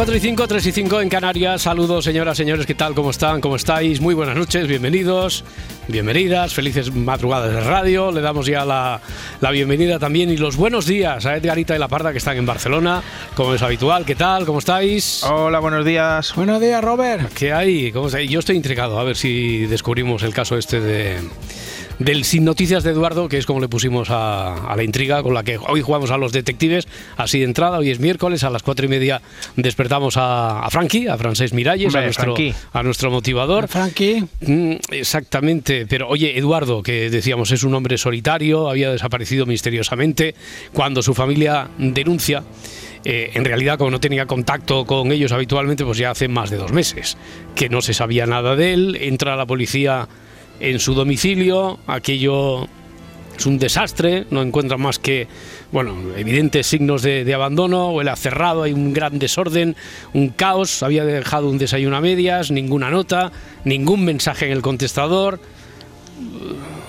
4 y 5, 3 y 5 en Canarias. Saludos, señoras, señores, ¿qué tal? ¿Cómo están? ¿Cómo estáis? Muy buenas noches, bienvenidos, bienvenidas, felices madrugadas de radio. Le damos ya la, la bienvenida también y los buenos días a Edgarita y La Parda que están en Barcelona, como es habitual. ¿Qué tal? ¿Cómo estáis? Hola, buenos días. Buenos días, Robert. ¿Qué hay? ¿Cómo estáis? Yo estoy intrigado a ver si descubrimos el caso este de del Sin Noticias de Eduardo, que es como le pusimos a, a la intriga con la que hoy jugamos a los detectives, así de entrada, hoy es miércoles, a las cuatro y media despertamos a, a Frankie, a Francés Miralles, a Hombre, nuestro, Frankie. a nuestro motivador. Frankie. Mm, Exactamente, pero oye, Eduardo, que decíamos es un hombre solitario, había desaparecido misteriosamente, cuando su familia denuncia, eh, en realidad como no tenía contacto con ellos habitualmente, pues ya hace más de dos meses, que no se sabía nada de él, entra la policía en su domicilio, aquello es un desastre, no encuentran más que, bueno, evidentes signos de, abandono, huele cerrado, hay un gran desorden, un caos, había dejado un desayuno a medias, ninguna nota, ningún mensaje en el contestador,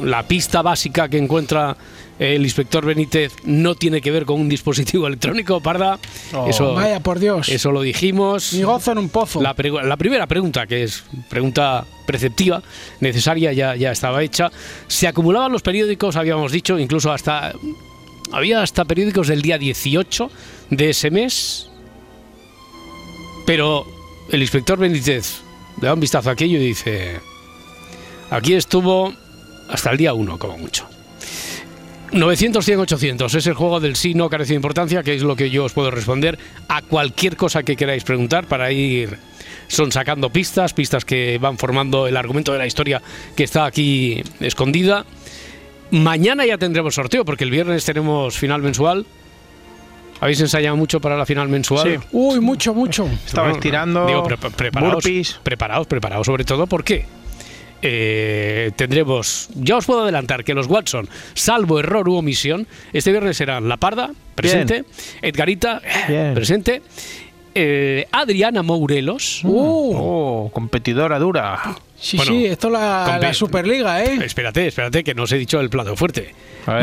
la pista básica que encuentra el inspector Benítez no tiene que ver con un dispositivo electrónico, Parda, eso, Vaya, por Dios. eso lo dijimos. Ni gozo en un pozo. La primera pregunta, que es pregunta preceptiva, necesaria, ya, ya estaba hecha. Se acumulaban los periódicos, habíamos dicho, incluso hasta. Había hasta periódicos del día 18 de ese mes. Pero el inspector Benítez le da un vistazo a aquello y dice: Aquí estuvo hasta el día 1, como mucho. 900, 100, 800 es el juego del sí, no carece de importancia, que es lo que yo os puedo responder a cualquier cosa que queráis preguntar para ir son sacando pistas, pistas que van formando el argumento de la historia que está aquí escondida. Mañana ya tendremos sorteo, porque el viernes tenemos final mensual. ¿Habéis ensayado mucho para la final mensual? Sí. Uy, mucho, mucho. Estaba estirando. Digo, pre- preparaos, burpees. preparaos, preparaos, sobre todo porque eh, tendremos, ya os puedo adelantar que los Watson, salvo error u omisión, este viernes serán La Parda, presente, Edgarita, Bien. presente, eh, Adriana Mourelos, Uh, Oh, competidora dura. sí, bueno, sí, esto es la, Superliga, ¿eh? Espérate, espérate, que no os he dicho el plato fuerte.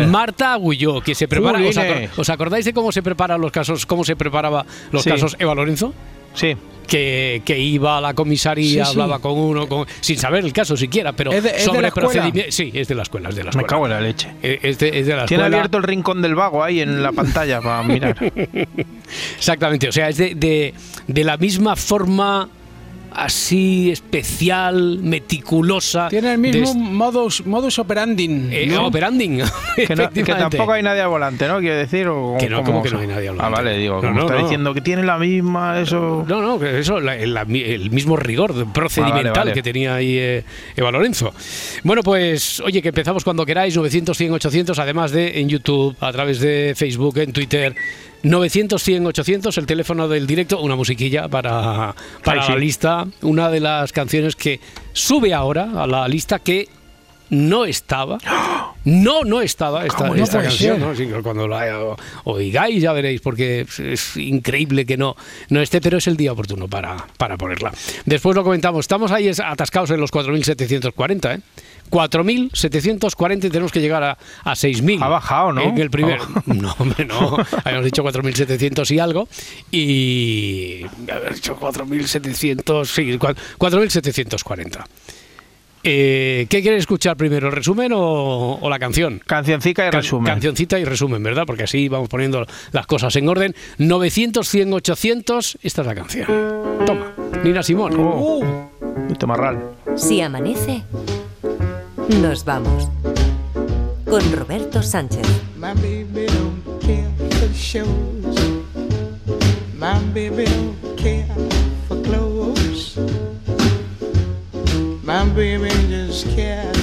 Marta Agulló, que se prepara. ¿os, Jolines. acor- os acordáis de cómo se preparan los casos, cómo se preparaba los Sí. casos Eva Lorenzo? Sí. que, que iba a la comisaría, Sí, sí. hablaba con uno, con- sin saber el caso siquiera, pero ¿Es de- es sobre procedimientos. Sí, es de la escuela, es de la Me escuela. cago en la leche. Eh, Es de, es de la Tiene abierto el rincón del vago ahí en la pantalla para mirar. Exactamente, o sea, es de, de la misma forma así especial, meticulosa. Tiene el mismo modus, modus operandi. eh, ¿no? operanding. Que, no- que efectivamente. tampoco hay nadie al volante, ¿no? Quiero decir. O, Que no. ¿cómo que no hay nadie al Ah, volante? vale, digo, No, como no, está no. diciendo que tiene la misma, eso. No, no, que eso, la- la- el mismo rigor procedimental Ah, vale, vale. que tenía ahí eh, Eva Lorenzo. Bueno, pues, oye, que empezamos cuando queráis, 900, 100, 800, además de en YouTube, a través de Facebook, en Twitter. 900, 100, 800, el teléfono del directo, una musiquilla para, para Ay, sí. la lista, una de las canciones que sube ahora a la lista que no estaba. No, no estaba esta, ¿Cómo no esta canción. ¿no? Sí, cuando la oigáis ya veréis, porque es, increíble que no, no esté, pero es el día oportuno para, para ponerla. Después lo comentamos. Estamos ahí atascados en los 4.740, ¿eh? 4.740 y tenemos que llegar a, a 6.000. Ha bajado, ¿no? En el primer... Bajado. No, hombre, no. Habíamos dicho 4.700 y algo. Y... Haber dicho 4.700... Sí, cua- 4.740. Eh, ¿Qué quieres escuchar primero, el resumen o, o la canción? Cancioncica y Can- resumen. Cancioncita y resumen, ¿verdad? Porque así vamos poniendo las cosas en orden. 900, 100, 800. Esta es la canción. Toma, Nina Simón. Oh, Tomarral. Si amanece, Nos vamos con Roberto Sánchez. My baby don't care for shows. My baby don't care for clothes. My baby just cares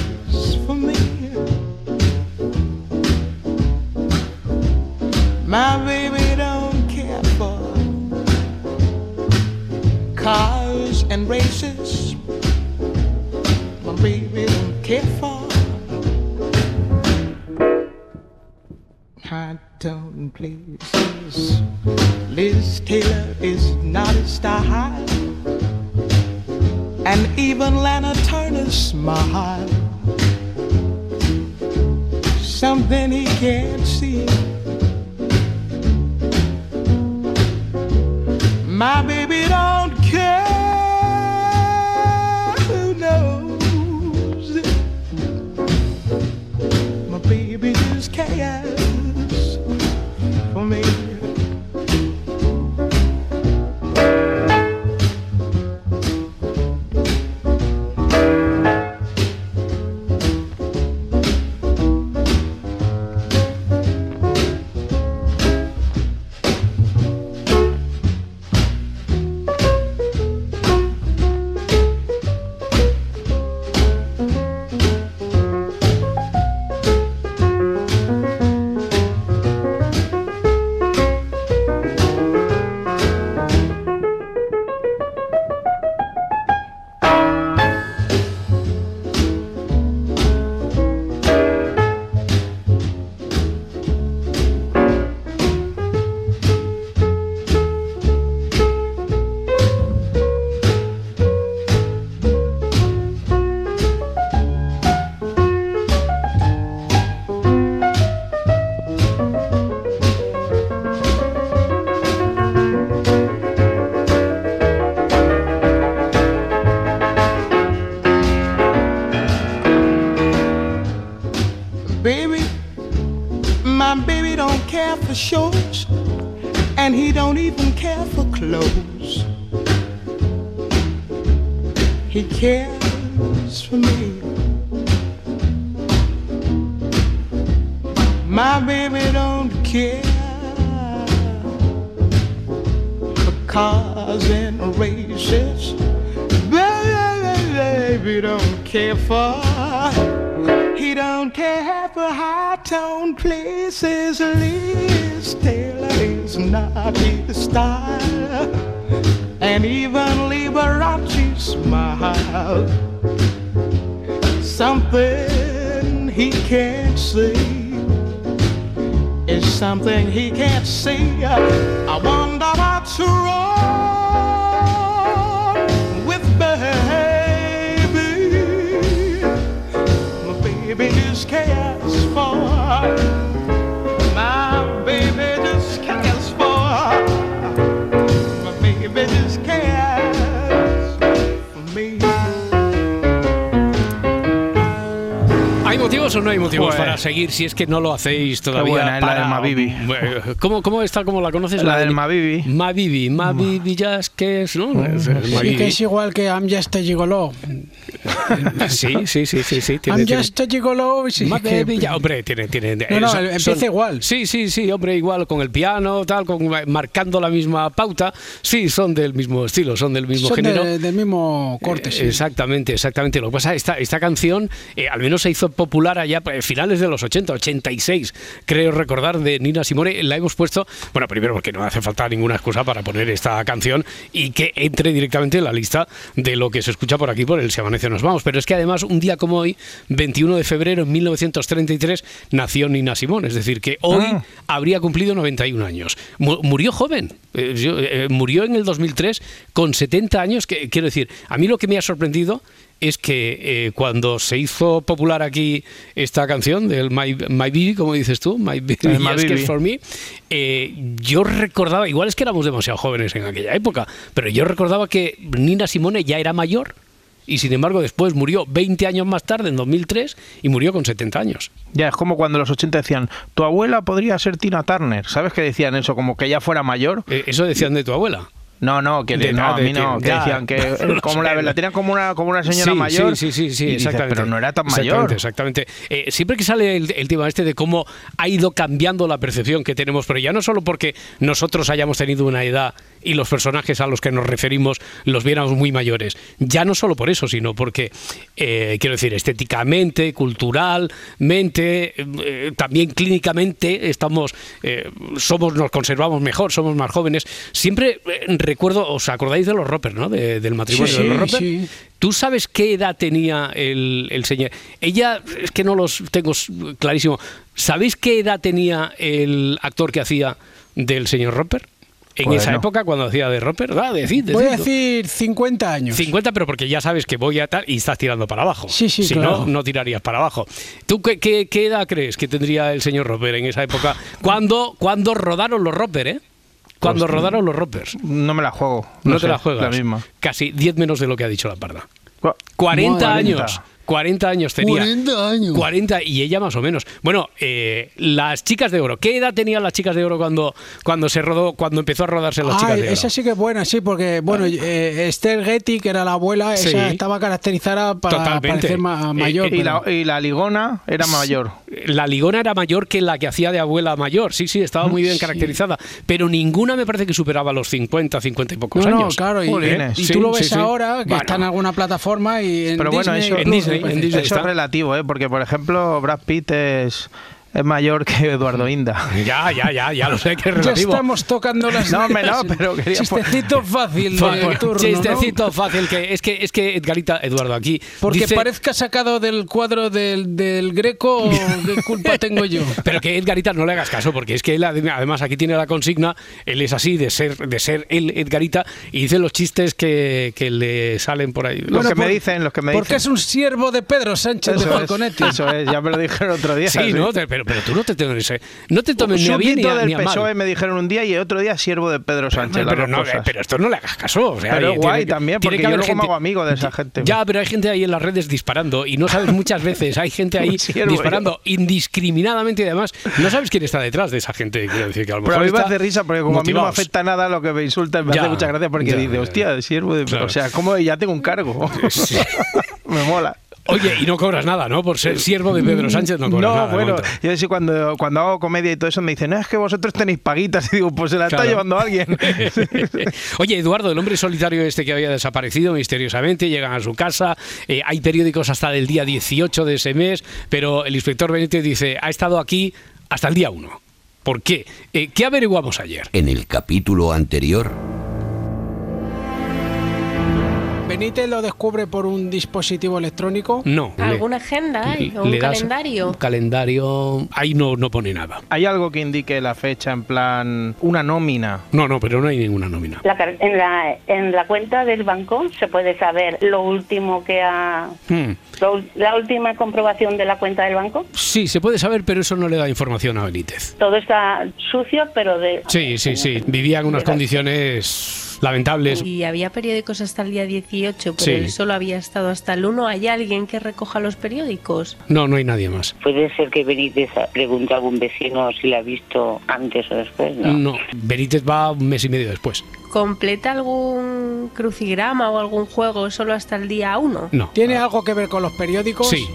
¿Hay motivos o no hay motivos Joder. para seguir si es que no lo hacéis todavía? buena es la para... del Mabibi. Bueno, ¿Cómo, ¿Cómo está? ¿Cómo la conoces? La del Mabibi. Mabibi. Mabibi, ya es que es, ¿no? Es el Sí, que es igual que I'm just a gigolo. Sí, sí, sí, sí, sí. Tiene, I'm tiene- just a gigolo. sí, Más que- ya, hombre, tiene, tiene. No, no, empieza igual. Sí, sí, sí, hombre, igual con el piano, tal, con, marcando la misma pauta. Sí, son del mismo estilo, son del mismo Son género. de- del mismo corte, Eh, sí. Exactamente, exactamente. Lo que pasa, esta, esta canción eh, al menos se hizo popular allá a finales de los 80, 86, creo recordar, de Nina Simone. La hemos puesto, bueno, primero porque no hace falta ninguna excusa para poner esta canción y que entre directamente en la lista de lo que se escucha por aquí por el Si Amanece Nos Vamos. Pero es que además, un día como hoy, 21 de febrero de 1933, nació Nina Simone. Es decir, que hoy Ah. habría cumplido 91 años. Mu- Murió joven. Eh, eh, murió en el 2003 con 70 años. Que, quiero decir, a mí lo que me ha sorprendido es que eh, cuando se hizo popular aquí esta canción del My, My Baby, como dices tú, My Baby My Baby. for Me, eh, yo recordaba, igual es que éramos demasiado jóvenes en aquella época, pero yo recordaba que Nina Simone ya era mayor y sin embargo después murió 20 años más tarde, en 2003, y murió con 70 años. Ya, es como cuando en los 80 decían, tu abuela podría ser Tina Turner. ¿Sabes que decían eso? Como que ella fuera mayor. Eh, eso decían de tu abuela. No, no, que De no, nada, a mí no, que- decían que eh, como la, la tenían como una, como una señora Sí, mayor. Sí, sí, sí, sí, dices, exactamente. pero no era tan Exactamente, mayor. Exactamente. Eh, siempre que sale el, el tema este de cómo ha ido cambiando la percepción que tenemos, pero ya no solo porque nosotros hayamos tenido una edad y los personajes a los que nos referimos los viéramos muy mayores, ya no solo por eso, sino porque, eh, quiero decir, estéticamente, culturalmente, eh, también clínicamente estamos, eh, somos, nos conservamos mejor, somos más jóvenes. Siempre recuerdo, ¿os acordáis de los Roper, no? De- del matrimonio Sí, de los Roper. sí. ¿Tú sabes qué edad tenía el, el señor? Ella, es que no los tengo clarísimo. ¿Sabéis qué edad tenía el actor que hacía del señor Roper? En Pues esa no. época, cuando hacía de Roper, va, decid, Voy a decir 50 años. 50, pero porque ya sabes que voy a tal y estás tirando para abajo. Sí, sí, si claro. no, no tirarías para abajo. ¿Tú qué, qué- qué edad crees que tendría el señor Roper en esa época? ¿Cuándo, cuando rodaron los Roper, eh? Cuando Pues, rodaron los Ropers. No me la juego. No, No te la juegas. La misma. Casi 10 menos de lo que ha dicho la parda. Cu- 40 Madre años. 40 años tenía. 40 años. 40 y ella más o menos. Bueno, eh, las chicas de oro. ¿Qué edad tenían las chicas de oro cuando, cuando se rodó, cuando empezó a rodarse las Ah, chicas de oro? esa sí que es buena, sí, porque bueno, eh, Esther Getty, que era la abuela, Sí. esa estaba caracterizada para Totalmente. parecer ma- Eh, mayor. Y pero- la, y la ligona era mayor. La ligona era mayor que la que hacía de abuela mayor. Sí, sí, estaba muy bien Sí. caracterizada. Pero ninguna me parece que superaba los 50, 50 y pocos no, no, años. claro, y, Jolines. y Sí, tú lo ves sí. ahora, que Bueno. está en alguna plataforma y en Pero bueno, Disney eso, En Disney. En Disney. eso es relativo, ¿eh? porque por ejemplo Brad Pitt es, es mayor que Eduardo Inda. Ya, ya, ya, ya lo sé que es Ya relativo. estamos tocando las No, hombre, no, pero quería- Chistecito fácil turno, chistecito ¿no? fácil que es que es que Edgarita Eduardo aquí Porque dice- parezca sacado del cuadro del, del Greco, ¿qué culpa tengo yo? Pero que Edgarita no le hagas caso, porque es que él además aquí tiene la consigna, él es así de ser, de ser él Edgarita, y dice los chistes que, que le salen por ahí. Los Bueno, que me dicen, los que me Porque dicen. es un siervo de Pedro Sánchez de Eso es, Falconetti. eso es, ya me lo dijeron otro día. Sí, ¿no? Pero, pero tú no te tomes, no te tomes ni a bien ni Súbdito a, del ni a mal. PSOE me dijeron un día y otro día siervo de Pedro Sánchez. Pero, no, cosas. pero esto no le hagas caso. o sea, Pero guay también, porque que yo luego me hago amigo de esa gente. Ya, pero hay gente ahí en las redes disparando y no sabes muchas veces, hay gente ahí siervo, disparando indiscriminadamente y además no sabes quién está detrás de esa gente. Quiero decir que a lo Pero a mejor mí me hace risa porque como a mí no me afecta nada lo que me insulta, me Ya, hace mucha gracia porque ya, dice, hostia, siervo de... Claro. O sea, como ya tengo un cargo. Sí. me mola. Oye, y no cobras nada, ¿no? Por ser siervo de Pedro Sánchez no cobras No, nada. de bueno, yo sí cuando, cuando hago comedia y todo eso me dicen, no, es que vosotros tenéis paguitas. Y digo, pues se la Claro. está llevando alguien. Oye, Eduardo, el hombre solitario este que había desaparecido misteriosamente, llegan a su casa, eh, hay periódicos hasta el día 18 de ese mes, pero el inspector Benítez dice, ha estado aquí hasta el día 1. ¿Por qué? Eh, ¿Qué averiguamos ayer? En el capítulo anterior, Benítez lo descubre por un dispositivo electrónico. No. le- ¿Alguna agenda hay? ¿O un calendario? Un calendario. Ahí no, no pone nada. ¿Hay algo que indique la fecha en plan una nómina? No, no, pero no hay ninguna nómina. La en, la, en la cuenta del banco se puede saber lo último que ha... Hmm. lo- la última comprobación de la cuenta del banco. Sí, se puede saber, pero eso no le da información a Benítez. Todo está sucio, pero de... Sí, sí, sí. Vivía en unas condiciones lamentables. Y había periódicos hasta el día 18, pero Sí. él solo había estado hasta el 1. ¿Hay alguien que recoja los periódicos? No, no hay nadie más. Puede ser que Benítez pregunte a algún vecino si la ha visto antes o después, ¿no? No, Benítez va un mes y medio después. ¿Completa algún crucigrama o algún juego solo hasta el día 1? No. ¿Tiene algo que ver con los periódicos? Sí.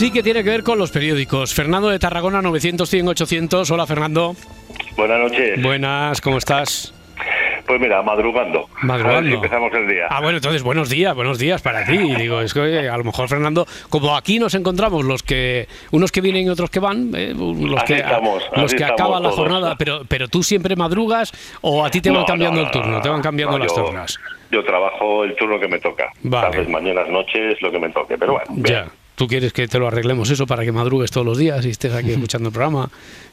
Sí que tiene que ver con los periódicos. Fernando de Tarragona, 900, 100, 800. Hola, Fernando. Buenas noches. Buenas, ¿cómo estás? Pues mira, madrugando. Madrugando. A ver si empezamos el día. Ah, bueno, entonces buenos días, buenos días para ti. Digo, es que a lo mejor Fernando, como aquí nos encontramos los que unos que vienen y otros que van, eh, los Así que estamos, los que acaban la jornada, pero pero tú siempre madrugas o a ti te van No, cambiando no, el no, turno, no, te van cambiando las yo- turnas. Yo trabajo el turno que me toca. Vale. Sabes, mañanas, noches, lo que me toque. Pero bueno, bien. ¿Tú quieres que te lo arreglemos eso para que madrugues todos los días y estés aquí escuchando el programa?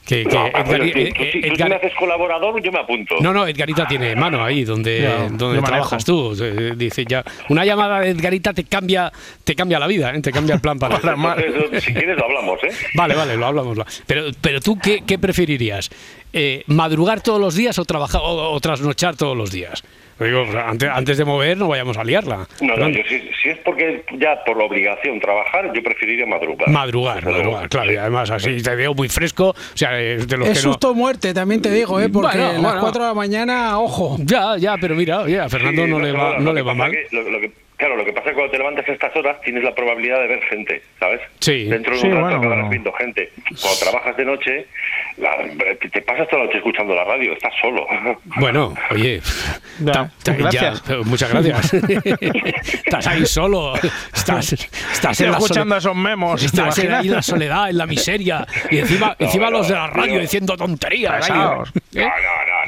Que, que No, Edgar- oye, tú- eh, tú- si tú Edgar- me haces colaborador, yo me apunto. No, no, Edgarita tiene mano ahí donde, donde trabajas tú. Eh, Dice ya, una llamada de Edgarita te cambia, te cambia la vida, ¿eh? te cambia el plan para. Entonces, si quieres, lo hablamos, ¿eh? Vale, vale, lo hablamos. Pero, pero tú, ¿qué, qué preferirías? Eh, ¿Madrugar todos los días o trabajar o, o trasnochar todos los días? Digo, antes, antes de mover no vayamos a liarla. No, no, yo si, si es porque ya por la obligación trabajar, yo preferiría madrugar. Madrugar, madrugar, claro, y además así te veo muy fresco, o sea, es de los Es que no... susto o muerte, también te digo, ¿eh? Porque Bueno, a las bueno. 4 de la mañana, ojo. Ya, ya, pero mira, oye, a Fernando Sí, no, le va, no le va mal. que- lo- lo que- claro, lo que pasa es que cuando te levantas a estas horas tienes la probabilidad de ver gente, ¿sabes? Sí. Dentro de Sí, un rato bueno, acabarás bueno. viendo gente. Cuando trabajas de noche, la- te- pasas toda la noche escuchando la radio, estás solo. Bueno, oye, Ya, ta- ta- gracias. ya, muchas gracias. estás ahí solo, estás, estás en la escuchando sole- esos memos. ¿te Estás en, ahí en la soledad, en la miseria, y encima, encima no, los de la radio diciendo tonterías. no, no,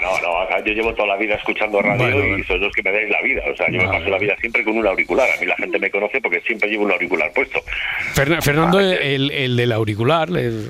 no, no. Yo llevo toda la vida escuchando radio Bueno, y bueno. sois los que me dais la vida. O sea, yo me paso la vida siempre con un auricular. A mí la gente me conoce porque siempre llevo un auricular puesto. Ferna- Fernando, el, el del auricular, el-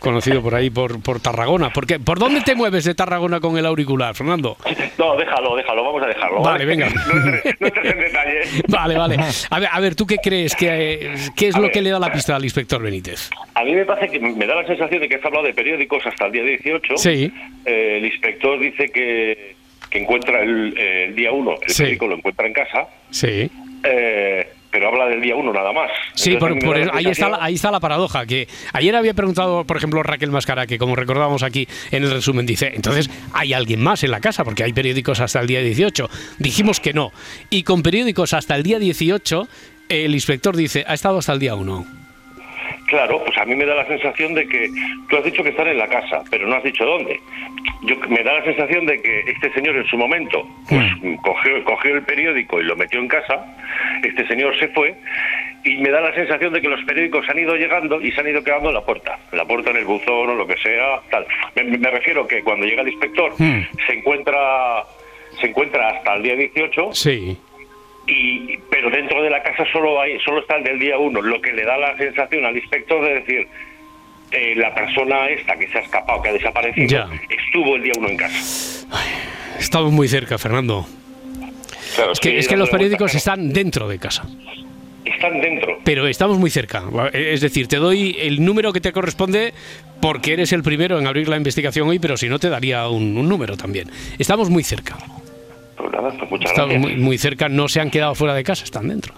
conocido por ahí por, por Tarragona. ¿Por, qué? ¿Por dónde te mueves de Tarragona con el auricular, Fernando? No, déjalo, déjalo, vamos a dejarlo. Vale, venga. No entres, no entres en detalle. Vale, vale. A ver, a ver ¿tú qué crees? que ¿Qué es A lo ver. que le da la pista al inspector Benítez? A mí me parece que me da la sensación de que has hablado de periódicos hasta el día 18. Sí. Eh, el inspector dice que, que encuentra el, eh, el día 1, el Sí. periódico lo encuentra en casa, Sí. eh, pero habla del día 1 nada más. Sí, Entonces, por- por eso- ahí, está la, ahí está la paradoja, que ayer había preguntado, por ejemplo, Raquel Mascara, que como recordábamos aquí en el resumen, dice, entonces, ¿hay alguien más en la casa? Porque hay periódicos hasta el día 18. Dijimos que no. Y con periódicos hasta el día 18, el inspector dice, ha estado hasta el día 1. Claro, pues a mí me da la sensación de que tú has dicho que están en la casa, pero no has dicho dónde. Yo me da la sensación de que este señor en su momento pues cogió, cogió el periódico y lo metió en casa. Este señor se fue y me da la sensación de que los periódicos han ido llegando y se han ido quedando en la puerta, en la puerta en el buzón o lo que sea, tal. Me, me refiero que cuando llega el inspector Hmm. se encuentra se encuentra hasta el día 18 Sí. Y pero dentro de la casa solo hay solo está el del día uno lo que le da la sensación al inspector de decir eh, la persona esta que se ha escapado que ha desaparecido Ya. estuvo el día uno en casa Estamos muy cerca, Fernando. Claro, Es que, estoy es que los periódicos están dentro de casa. están dentro Pero estamos muy cerca. Es decir, te doy el número que te corresponde porque eres el primero en abrir la investigación hoy, pero si no te daría un, un número también. Estamos muy cerca. Nada pues muchas Estamos gracias muy, muy cerca. No se han quedado fuera de casa, están dentro.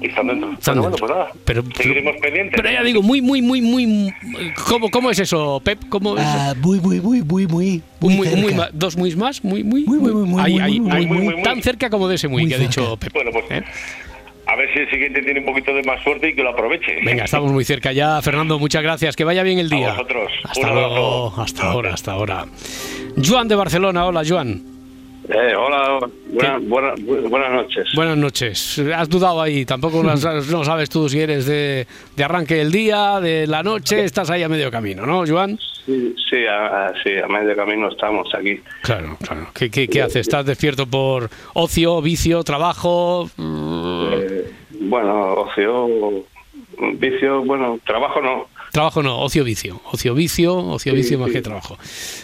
están dentro Están bueno, dentro. bueno, pues nada Pero, seguiremos pendientes pero ya digo, muy, muy, muy, muy. ¿Cómo, cómo es eso, Pep? ¿Cómo es? Ah, muy, muy, muy, muy, muy. Muy, muy- dos muy más, muy, muy, Muy, muy, muy, muy, Ahí, muy, ahí, muy, muy, tan cerca como de ese muy, Muy que ha dicho. Pep. bueno pues ¿Eh? a ver si el siguiente tiene un poquito de más suerte y que lo aproveche Venga, estamos muy cerca ya, Fernando. Muchas gracias. Que vaya bien el A día. vosotros. Hasta luego. Hasta ahora, hasta ahora. Joan de Barcelona. Hola, Joan. Eh, hola, buena- buena- bu- buenas noches. Buenas noches. Has dudado ahí. Tampoco no sabes tú si eres de, de arranque del día, de la noche. Estás ahí a medio camino, ¿no, Joan? Sí, sí, a, sí, a medio camino estamos aquí. Claro, claro. ¿Qué, qué, qué haces? ¿Estás despierto por ocio, vicio, trabajo? Eh, bueno, ocio, vicio, bueno, trabajo no. Trabajo no, ocio vicio. Ocio vicio, ocio vicio más sí. que trabajo.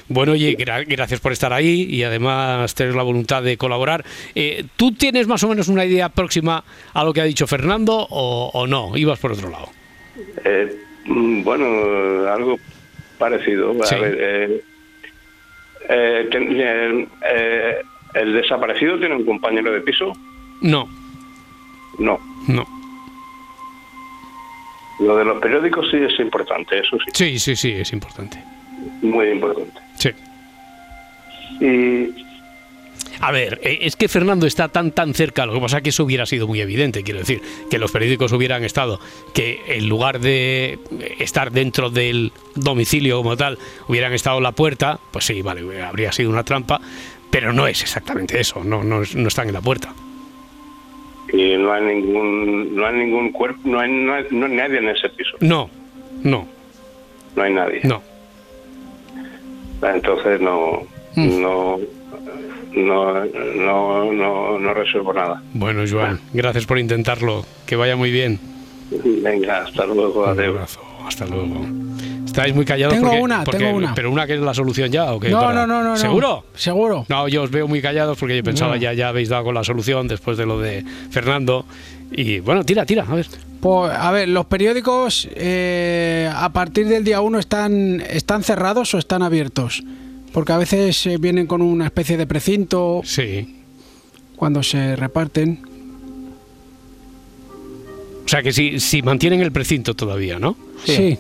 Bueno, oye, gra- gracias por estar ahí y además tener la voluntad de colaborar. Eh, ¿Tú tienes más o menos una idea próxima a lo que ha dicho Fernando o, o no? Ibas por otro lado. Eh, mm, bueno, algo parecido. A Sí. ver, eh, eh, ten- eh, eh, ¿El desaparecido tiene un compañero de piso? No, No. no. Lo de los periódicos sí es importante, eso sí, Sí, sí, sí, es importante. muy importante. Sí. Y A ver, eh, es que Fernando está tan tan cerca, lo que pasa es que eso hubiera sido muy evidente, quiero decir, que los periódicos hubieran estado, que en lugar de estar dentro del domicilio como tal, hubieran estado en la puerta, pues sí, vale, habría sido una trampa, pero no es exactamente eso, no, no, no están en la puerta. Y no hay ningún no hay ningún cuerpo no hay, no hay, no hay nadie en ese piso No, no, no hay nadie no. entonces no Mm. no no no no no resuelvo nada Bueno, Joan, gracias por intentarlo, que vaya muy bien. venga hasta luego Un adiós abrazo, hasta luego. Estáis muy callados Tengo porque- una, porque- tengo una. Pero una que es la solución ya, ¿o qué? No, Para- no, no, no, no. ¿Seguro? Seguro. No, yo os veo muy callados porque yo pensaba No. ya, ya habéis dado con la solución después de lo de Fernando. Y bueno, tira, tira, a ver. Pues, a ver, los periódicos eh, a partir del día 1 están, están cerrados o están abiertos. Porque a veces eh, vienen con una especie de precinto. Sí. cuando se reparten. O sea que si, si mantienen el precinto todavía, ¿no? Sí.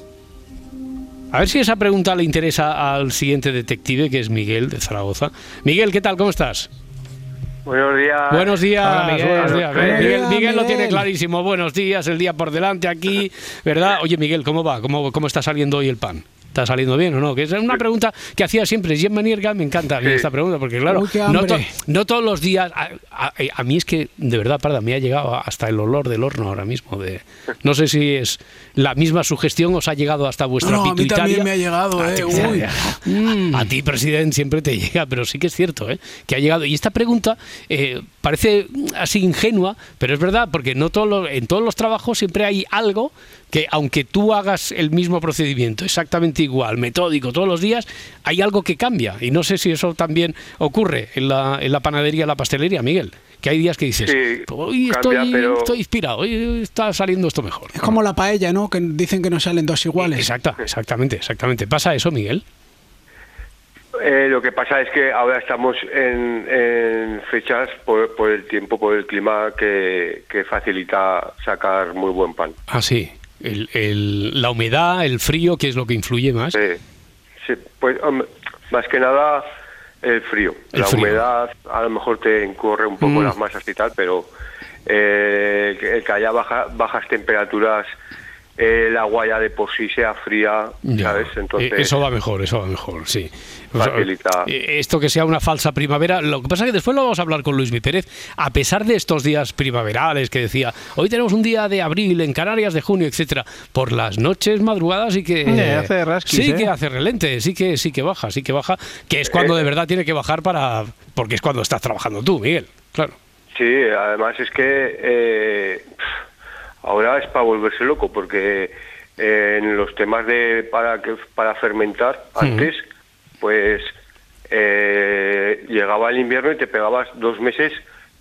A ver si esa pregunta le interesa al siguiente detective, que es Miguel de Zaragoza. Miguel, ¿qué tal? ¿Cómo estás? Buenos días. Buenos días, Hola, Miguel. buenos días. Miguel, Miguel lo tiene clarísimo. Buenos días, el día por delante aquí, ¿verdad? Oye, Miguel, ¿cómo va? ¿Cómo, cómo está saliendo hoy el pan? ¿Está saliendo bien o no? Que es una pregunta que hacía siempre Gemma Nierga, me encanta a mí Sí. esta pregunta, porque claro, Uy, no, to- hambre. no todos los días, a, a- a mí es que, de verdad, Parda, me ha llegado hasta el olor del horno ahora mismo. De, no sé si es la misma sugestión os ha llegado hasta vuestra No, a mí también me ha llegado, A eh, uy. A ti, presidente, siempre te llega, pero sí que es cierto, ¿eh? que ha llegado. Y esta pregunta eh, parece así ingenua, pero es verdad, porque no todos los- en todos los trabajos siempre hay algo que, aunque tú hagas el mismo procedimiento exactamente igual, metódico, todos los días, hay algo que cambia. Y no sé si eso también ocurre en la, en la panadería, en la pastelería, Miguel. Que hay días que dices, Sí, hoy cambia, estoy, pero- estoy inspirado, hoy está saliendo esto mejor. Es como la paella, ¿no? Que dicen que no salen dos iguales. Exacta, exactamente, exactamente. ¿Pasa eso, Miguel? Eh, lo que pasa es que ahora estamos en, en fechas por, por el tiempo, por el clima que, que facilita sacar muy buen pan. Ah, sí. El- el- la humedad, el frío, ¿qué es lo que influye más? Sí, sí, pues más que nada el frío. El la frío. humedad a lo mejor te encorre un poco Mm. las masas y tal, pero eh, el que- haya baja- bajas temperaturas, el agua ya de por sí sea fría, Ya. ¿sabes? Entonces, Eh, eso va mejor, eso va mejor, sí. O sea, Facilita. eh, esto que sea una falsa primavera, lo que pasa es que después lo vamos a hablar con Luis Pérez, a pesar de estos días primaverales que decía, hoy tenemos un día de abril en Canarias, de junio, etcétera, por las noches, madrugadas sí que Eh, hace rasquis, sí ¿eh? que hace relente, sí que sí que baja, sí que baja, que es cuando Eh. de verdad tiene que bajar para porque es cuando estás trabajando tú, Miguel. Claro. Sí, además es que eh, ahora es para volverse loco, porque eh, en los temas de para que para fermentar antes, pues eh, llegaba el invierno y te pegabas dos meses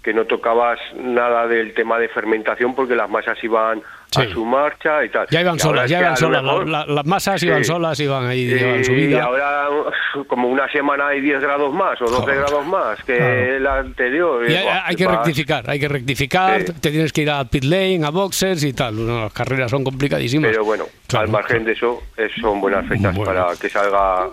que no tocabas nada del tema de fermentación porque las masas iban Sí. a su marcha y tal. Ya iban Y solas, ya iban solas, la- mejor- la- las masas iban Sí. solas, iban ahí, y, llevaban su y ahora como una semana hay 10 grados más o 12 Joder. grados más que Claro. la anterior. Y y, hay, que rectificar, hay que rectificar, Sí. te tienes que ir a pit lane, a boxers y tal. Bueno, las carreras son complicadísimas. Pero bueno, Claro, al margen de eso, es- son buenas fechas Bueno. para que salga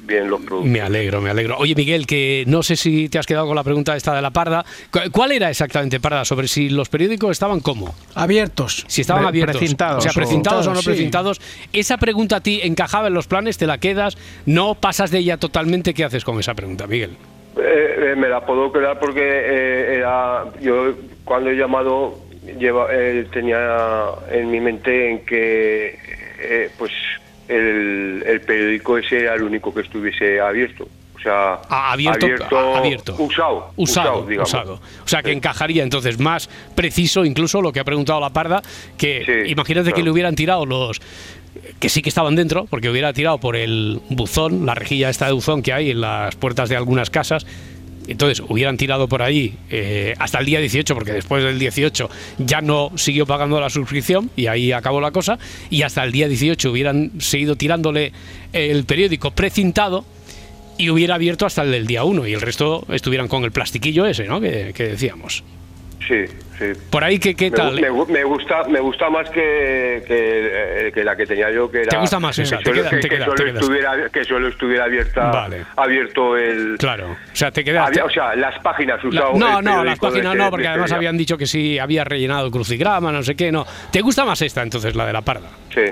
bien los productos. Me alegro, me alegro. Oye, Miguel, que no sé si te has quedado con la pregunta esta de la parda. ¿Cu- ¿Cuál era exactamente, parda? Sobre si los periódicos estaban cómo. Abiertos. Si estaban Pre- abiertos. precintados o sea, o- precintados o no Sí. precintados. Esa pregunta a ti encajaba en los planes, te la quedas, no pasas de ella totalmente. ¿Qué haces con esa pregunta, Miguel? Eh, eh, me la puedo quedar porque eh, era yo cuando he llamado lleva, eh, tenía en mi mente en que eh, pues el, el periódico ese era el único que estuviese abierto. O sea, Ah, abierto, ah, abierto. usado, Usado, digamos. usado. O sea, que encajaría entonces más preciso incluso lo que ha preguntado la parda, que Sí, imagínate que le hubieran tirado los que sí que estaban dentro, porque hubiera tirado por el buzón, la rejilla esta de buzón que hay en las puertas de algunas casas. Entonces hubieran tirado por ahí eh, hasta el día 18, porque después del 18 ya no siguió pagando la suscripción y ahí acabó la cosa. Y hasta el día 18 hubieran seguido tirándole el periódico precintado y hubiera abierto hasta el del día 1 y el resto estuvieran con el plastiquillo ese, ¿no? Que, que decíamos. Sí, sí. Por ahí, ¿qué, qué Me, tal? me gu- me gusta me gusta más que, que, eh, que la que tenía yo que era ¿Te gusta más que esa? Te solo, queda- que, te que queda- solo te quedas. estuviera que solo estuviera abierta Vale. abierto el Claro, o sea, te había- o sea las páginas La- no, no, las páginas no, porque además habían dicho que sí había rellenado el crucigrama, no sé qué, no. ¿Te gusta más esta entonces, la de la parda? sí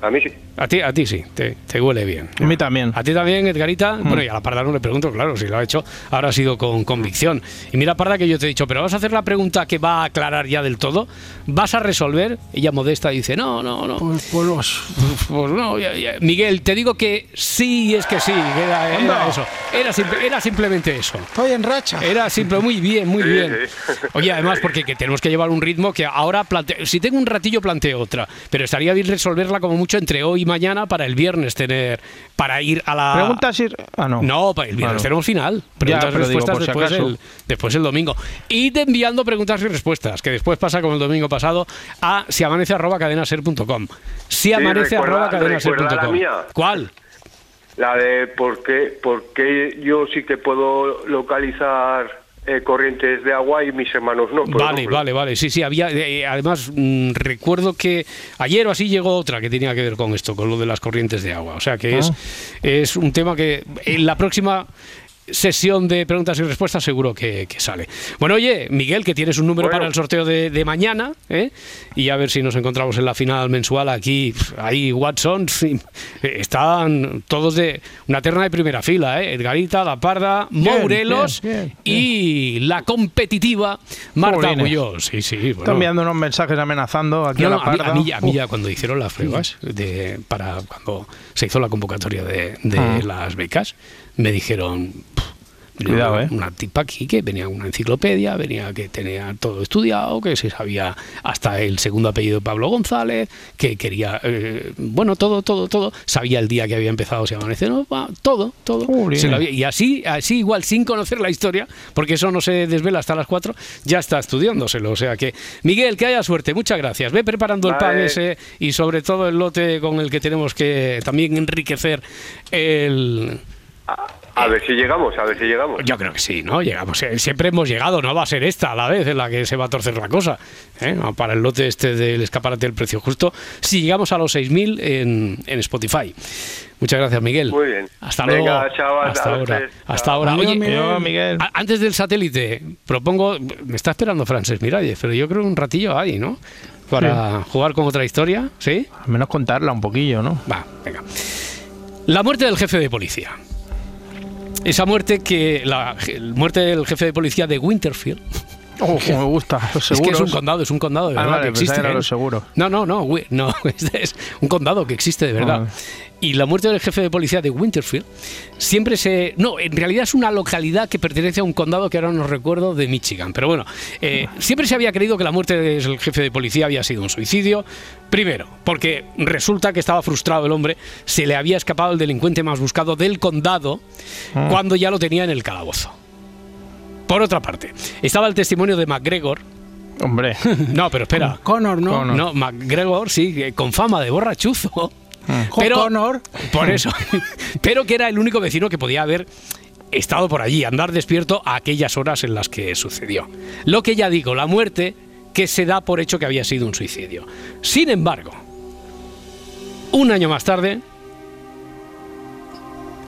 a mí sí A ti, a ti sí, te, te huele bien. A mí también. A ti también, Edgarita. Mm. Bueno, y a la Parda no le pregunto, claro, si lo ha hecho, ahora ha sido con convicción. Y mira, Parda, que yo te he dicho, pero vas a hacer la pregunta que va a aclarar ya del todo. ¿Vas a resolver? Ella modesta dice, no, no, no. Pues, pues los- Pues no, ya- ya. Miguel, te digo que sí, es que sí, era, era eso. Era, simple- era simplemente eso. Estoy en racha. Era simple, muy bien, muy Sí, bien. sí. Oye, además, porque que tenemos que llevar un ritmo que ahora planteo. Si tengo un ratillo, planteo otra. Pero estaría bien resolverla como mucho entre hoy y mañana para el viernes tener. Para ir a la. Preguntas ir. Ah, no. No, para el viernes Bueno. tenemos final. Preguntas y pero digo, respuestas si después, el, después el domingo. Y te enviando preguntas y respuestas, que después pasa como el domingo pasado, a siamanece.cadenaser.com. Siamanece.cadenaser.com. recuerda la mía. ¿Cuál? la de por qué por qué yo sí que puedo localizar eh, corrientes de agua y mis hermanos no. por Vale, ejemplo. vale, vale. Sí, sí, había. eh, además, mm, recuerdo que ayer o así llegó otra que tenía que ver con esto, con lo de las corrientes de agua. O sea que es, Ah. es un tema que en la próxima sesión de preguntas y respuestas seguro que, que sale. Bueno, oye, Miguel, que tienes un número Bueno. para el sorteo de, de mañana, ¿eh? y a ver si nos encontramos en la final mensual aquí. Ahí, Watson, eh, están todos de una terna de primera fila, ¿eh? Edgarita, La Parda, Bien, Mourelos bien, bien, y la competitiva Marta. Agulló. Sí, sí. bueno. Están enviando unos mensajes amenazando aquí No, a la a mí, parda. a mí ya, a mí ya cuando hicieron las pruebas de, para cuando se hizo la convocatoria de, de Ah. las becas, me dijeron "Puf, venía Cuidado, una, ¿eh? una tipa aquí que venía una enciclopedia, venía que tenía todo estudiado, que se sabía hasta el segundo apellido de Pablo González, que quería, eh, bueno, todo, todo, todo, sabía el día que había empezado Se Amanece Nova, todo, todo. Jolín. Se lo había- y así, así igual sin conocer la historia, porque eso no se desvela hasta las 4, ya está estudiándoselo. O sea que, Miguel, que haya suerte, muchas gracias. Ve preparando el pan ese y sobre todo el lote con el que tenemos que también enriquecer el... A ver si llegamos, a ver si llegamos. Yo creo que sí, ¿no? Llegamos, eh, siempre hemos llegado, no va a ser esta a la vez en la que se va a torcer la cosa. ¿eh? Para el lote este del escaparate del precio justo, si llegamos a los 6.000 en, en Spotify. Muchas gracias, Miguel. Muy bien. Hasta Venga, luego. chao, hasta ahora. Hasta ahora. Oye, Miguel. A- antes del satélite, propongo, me está esperando Frances Miralles, pero yo creo que un ratillo hay, ¿no? Para jugar con otra historia, ¿sí? Al menos contarla un poquillo, ¿no? Va, venga. La muerte del jefe de policía. Esa muerte que. La muerte del jefe de policía de Winterfield. Oh, como me gusta, los Es que seguros. es un condado, es un condado de Ah, verdad vale, que existe. ¿eh? seguros. No, no, no, wi- no, es un condado que existe de verdad. Ah. Y la muerte del jefe de policía de Winterfield siempre se... No, en realidad es una localidad que pertenece a un condado que ahora no recuerdo de Michigan. Pero bueno, eh, siempre se había creído que la muerte del jefe de policía había sido un suicidio. Primero, porque resulta que estaba frustrado el hombre, se le había escapado el delincuente más buscado del condado Ah. cuando ya lo tenía en el calabozo. Por otra parte, estaba el testimonio de McGregor. Hombre. No, pero espera. Connor, ¿no? Connor. No, McGregor, sí, eh, con fama de borrachuzo. Pero, Connor. por eso. pero que era el único vecino que podía haber estado por allí, andar despierto a aquellas horas en las que sucedió. Lo que ya digo, la muerte que se da por hecho que había sido un suicidio. Sin embargo, un año más tarde,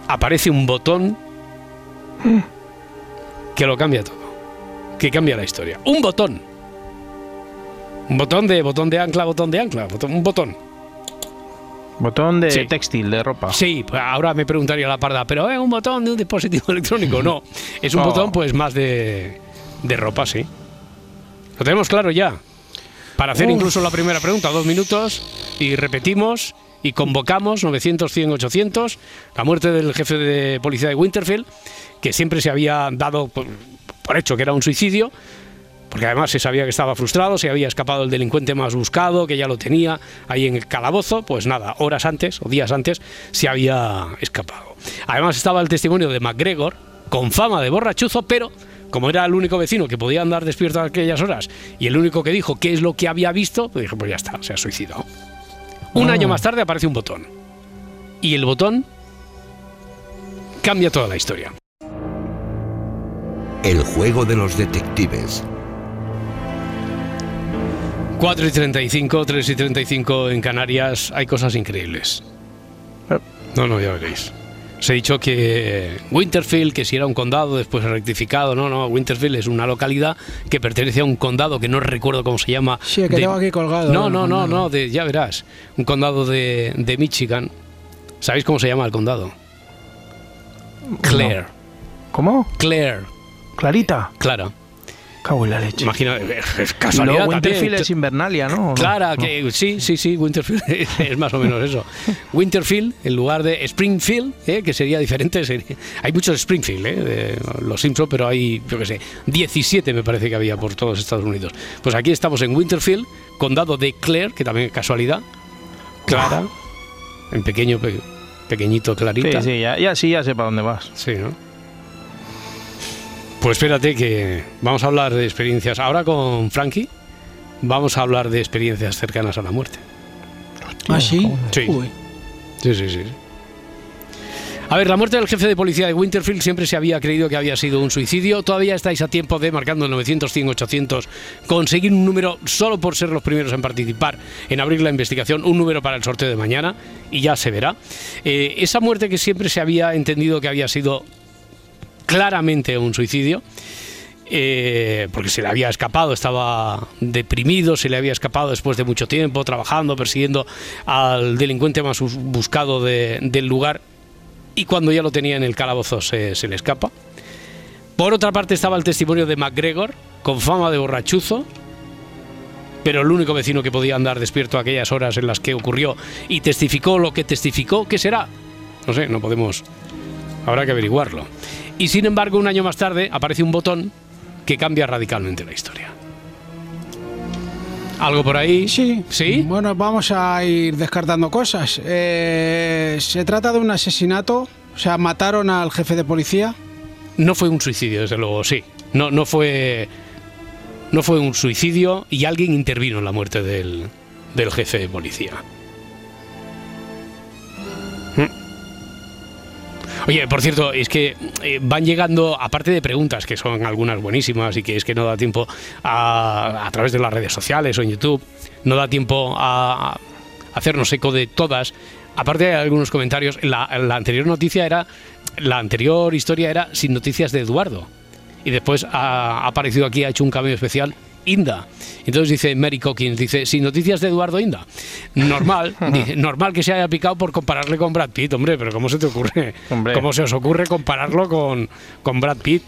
aparece un botón que lo cambia todo. Que cambia la historia. Un botón. Un botón de botón de ancla, botón de ancla, botón, un botón. Botón de Sí. textil, de ropa. Sí, pues ahora me preguntaría la parda, pero es un botón de un dispositivo electrónico. No, es un Oh. botón pues más de, de ropa, sí. Lo tenemos claro ya. Para hacer Uf. incluso la primera pregunta, dos minutos, y repetimos y convocamos 900, 100, 800, la muerte del jefe de policía de Winterfield, que siempre se había dado por, por hecho que era un suicidio, porque además se sabía que estaba frustrado, se había escapado el delincuente más buscado, que ya lo tenía ahí en el calabozo, pues nada, horas antes o días antes se había escapado. Además estaba el testimonio de McGregor, con fama de borrachuzo, pero como era el único vecino que podía andar despierto a aquellas horas y el único que dijo qué es lo que había visto, pues dijo, pues ya está, se ha suicidado. Un año más tarde aparece un botón. Y el botón cambia toda la historia. El juego de los detectives. 4 y 35, 3 y 35 en Canarias, hay cosas increíbles. Eh. No, no, ya veréis. Os he dicho que Winterfield, que si era un condado, después rectificado. No, no, Winterfield es una localidad que pertenece a un condado que no recuerdo cómo se llama. Sí, que de- tengo aquí colgado. No, no, no, no, de- ya verás. Un condado de, de Michigan. ¿Sabéis cómo se llama el condado? Claire. ¿Cómo? Claire, Clarita. Clara. Cago en la leche. Imagina, es Y casualidad luego Winterfield también. es Invernalia, ¿no? Clara, No. que sí, sí, sí, Winterfield es más o menos eso. Winterfield en lugar de Springfield, ¿eh? que sería diferente. sería- Hay muchos Springfield, ¿eh? de los Simpson, pero hay, yo qué sé, 17 me parece que había por todos Estados Unidos. Pues aquí estamos en Winterfield, condado de Clare, que también es casualidad. Clara, en pequeño, pe- pequeñito, clarita. Sí, sí, ya, ya sí, ya sé para dónde vas. Sí, ¿no? Pues espérate que vamos a hablar de experiencias. Ahora con Frankie vamos a hablar de experiencias cercanas a la muerte. ¿Ah, sí? Sí. Sí, sí, sí. A ver, la muerte del jefe de policía de Winterfield siempre se había creído que había sido un suicidio. Todavía estáis a tiempo de, marcando el 900, 100, 800, conseguir un número solo por ser los primeros en participar, en abrir la investigación, un número para el sorteo de mañana y ya se verá. Eh, esa muerte que siempre se había entendido que había sido claramente un suicidio. eh, porque se le había escapado, estaba deprimido, se le había escapado después de mucho tiempo, trabajando, persiguiendo al delincuente más bus- buscado de- del lugar, y cuando ya lo tenía en el calabozo se, le escapa. Por otra parte estaba el testimonio de MacGregor, con fama de borrachuzo, pero el único vecino que podía andar despierto aquellas horas en las que ocurrió y testificó lo que testificó, ¿qué será? No sé, no podemos... Habrá que averiguarlo. Y sin embargo, un año más tarde aparece un botón que cambia radicalmente la historia. ¿Algo por ahí? Sí. ¿Sí? Bueno, vamos a ir descartando cosas. Eh, se trata de un asesinato. O sea, mataron al jefe de policía. No fue un suicidio, desde luego, sí. No, no fue. No fue un suicidio y alguien intervino en la muerte del, del jefe de policía. Mm. Oye, por cierto, es que eh, van llegando, aparte de preguntas, que son algunas buenísimas y que es que no da tiempo a, través de las redes sociales o en YouTube, no da tiempo a, hacernos eco de todas. Aparte hay algunos comentarios, la, anterior noticia era, la anterior historia era sin noticias de Eduardo. Y después ha aparecido aquí, ha hecho un cambio especial Inda. Entonces dice Mary Cockins, dice, sin noticias de Eduardo Inda. Normal, dice, normal que se haya picado por compararle con Brad Pitt, hombre, pero ¿cómo se te ocurre? Hombre. ¿Cómo se os ocurre compararlo con, con Brad Pitt?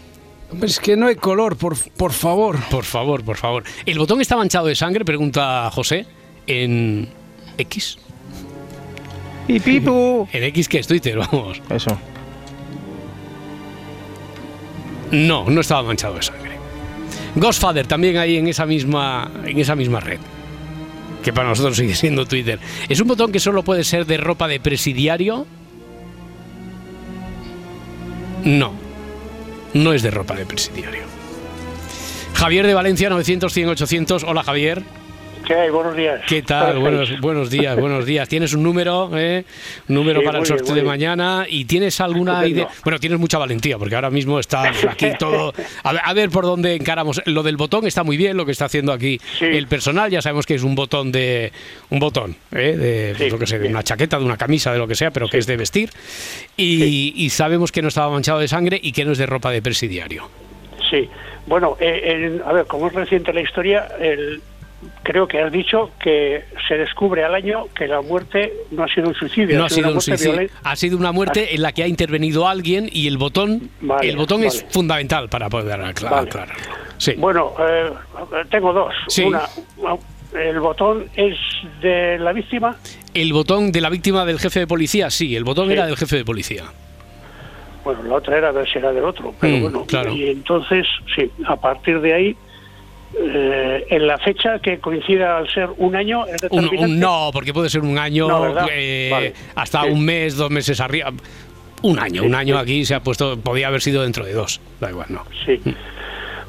Es que no hay color, por, por favor. Por favor, por favor. ¿El botón está manchado de sangre? Pregunta José. En X. Y pipu. En X que es Twitter, vamos. Eso. No, no estaba manchado de sangre. Ghostfather también ahí en esa misma en esa misma red. Que para nosotros sigue siendo Twitter. ¿Es un botón que solo puede ser de ropa de presidiario? No. No es de ropa de presidiario. Javier de Valencia 900 100 800. Hola Javier. ¿Qué hay? Buenos días. ¿Qué tal? ¿Cómo Buenos, buenos días, buenos días. ¿Tienes un número? eh? Un número Sí, para el bien, sorteo de mañana. ¿Y tienes alguna Estupendo. idea? Bueno, tienes mucha valentía, porque ahora mismo estás aquí todo. A ver, a ver por dónde encaramos. Lo del botón está muy bien, lo que está haciendo aquí el personal. Ya sabemos que es un botón de. Un botón, ¿eh? de, pues, lo que sé, de una chaqueta, de una camisa, de lo que sea, pero que es de vestir. Y, y sabemos que no estaba manchado de sangre y que no es de ropa de presidiario. Sí. Bueno, eh, en- a ver, como es reciente la historia, el- creo que has dicho que se descubre al año que la muerte no ha sido un suicidio. No ha sido un suicidio, ha sido una muerte en la que ha intervenido alguien y el botón, Vale, el botón es fundamental para poder acla- Vale. aclararlo. Sí. Bueno, eh, tengo dos. Sí. Una, el botón es de la víctima. El botón de la víctima del jefe de policía, sí, el botón Sí. era del jefe de policía. Bueno, la otra era ver si era del otro, pero Mm, bueno. claro. Y entonces, sí, a partir de ahí, eh, en la fecha que coincida al ser un año, es Un- determinante. un no, porque puede ser un año, eh, Vale. hasta Sí. un mes, dos meses arriba. Un año, Sí, un año sí. aquí se ha puesto, podía haber sido dentro de dos. Da igual, no. Sí.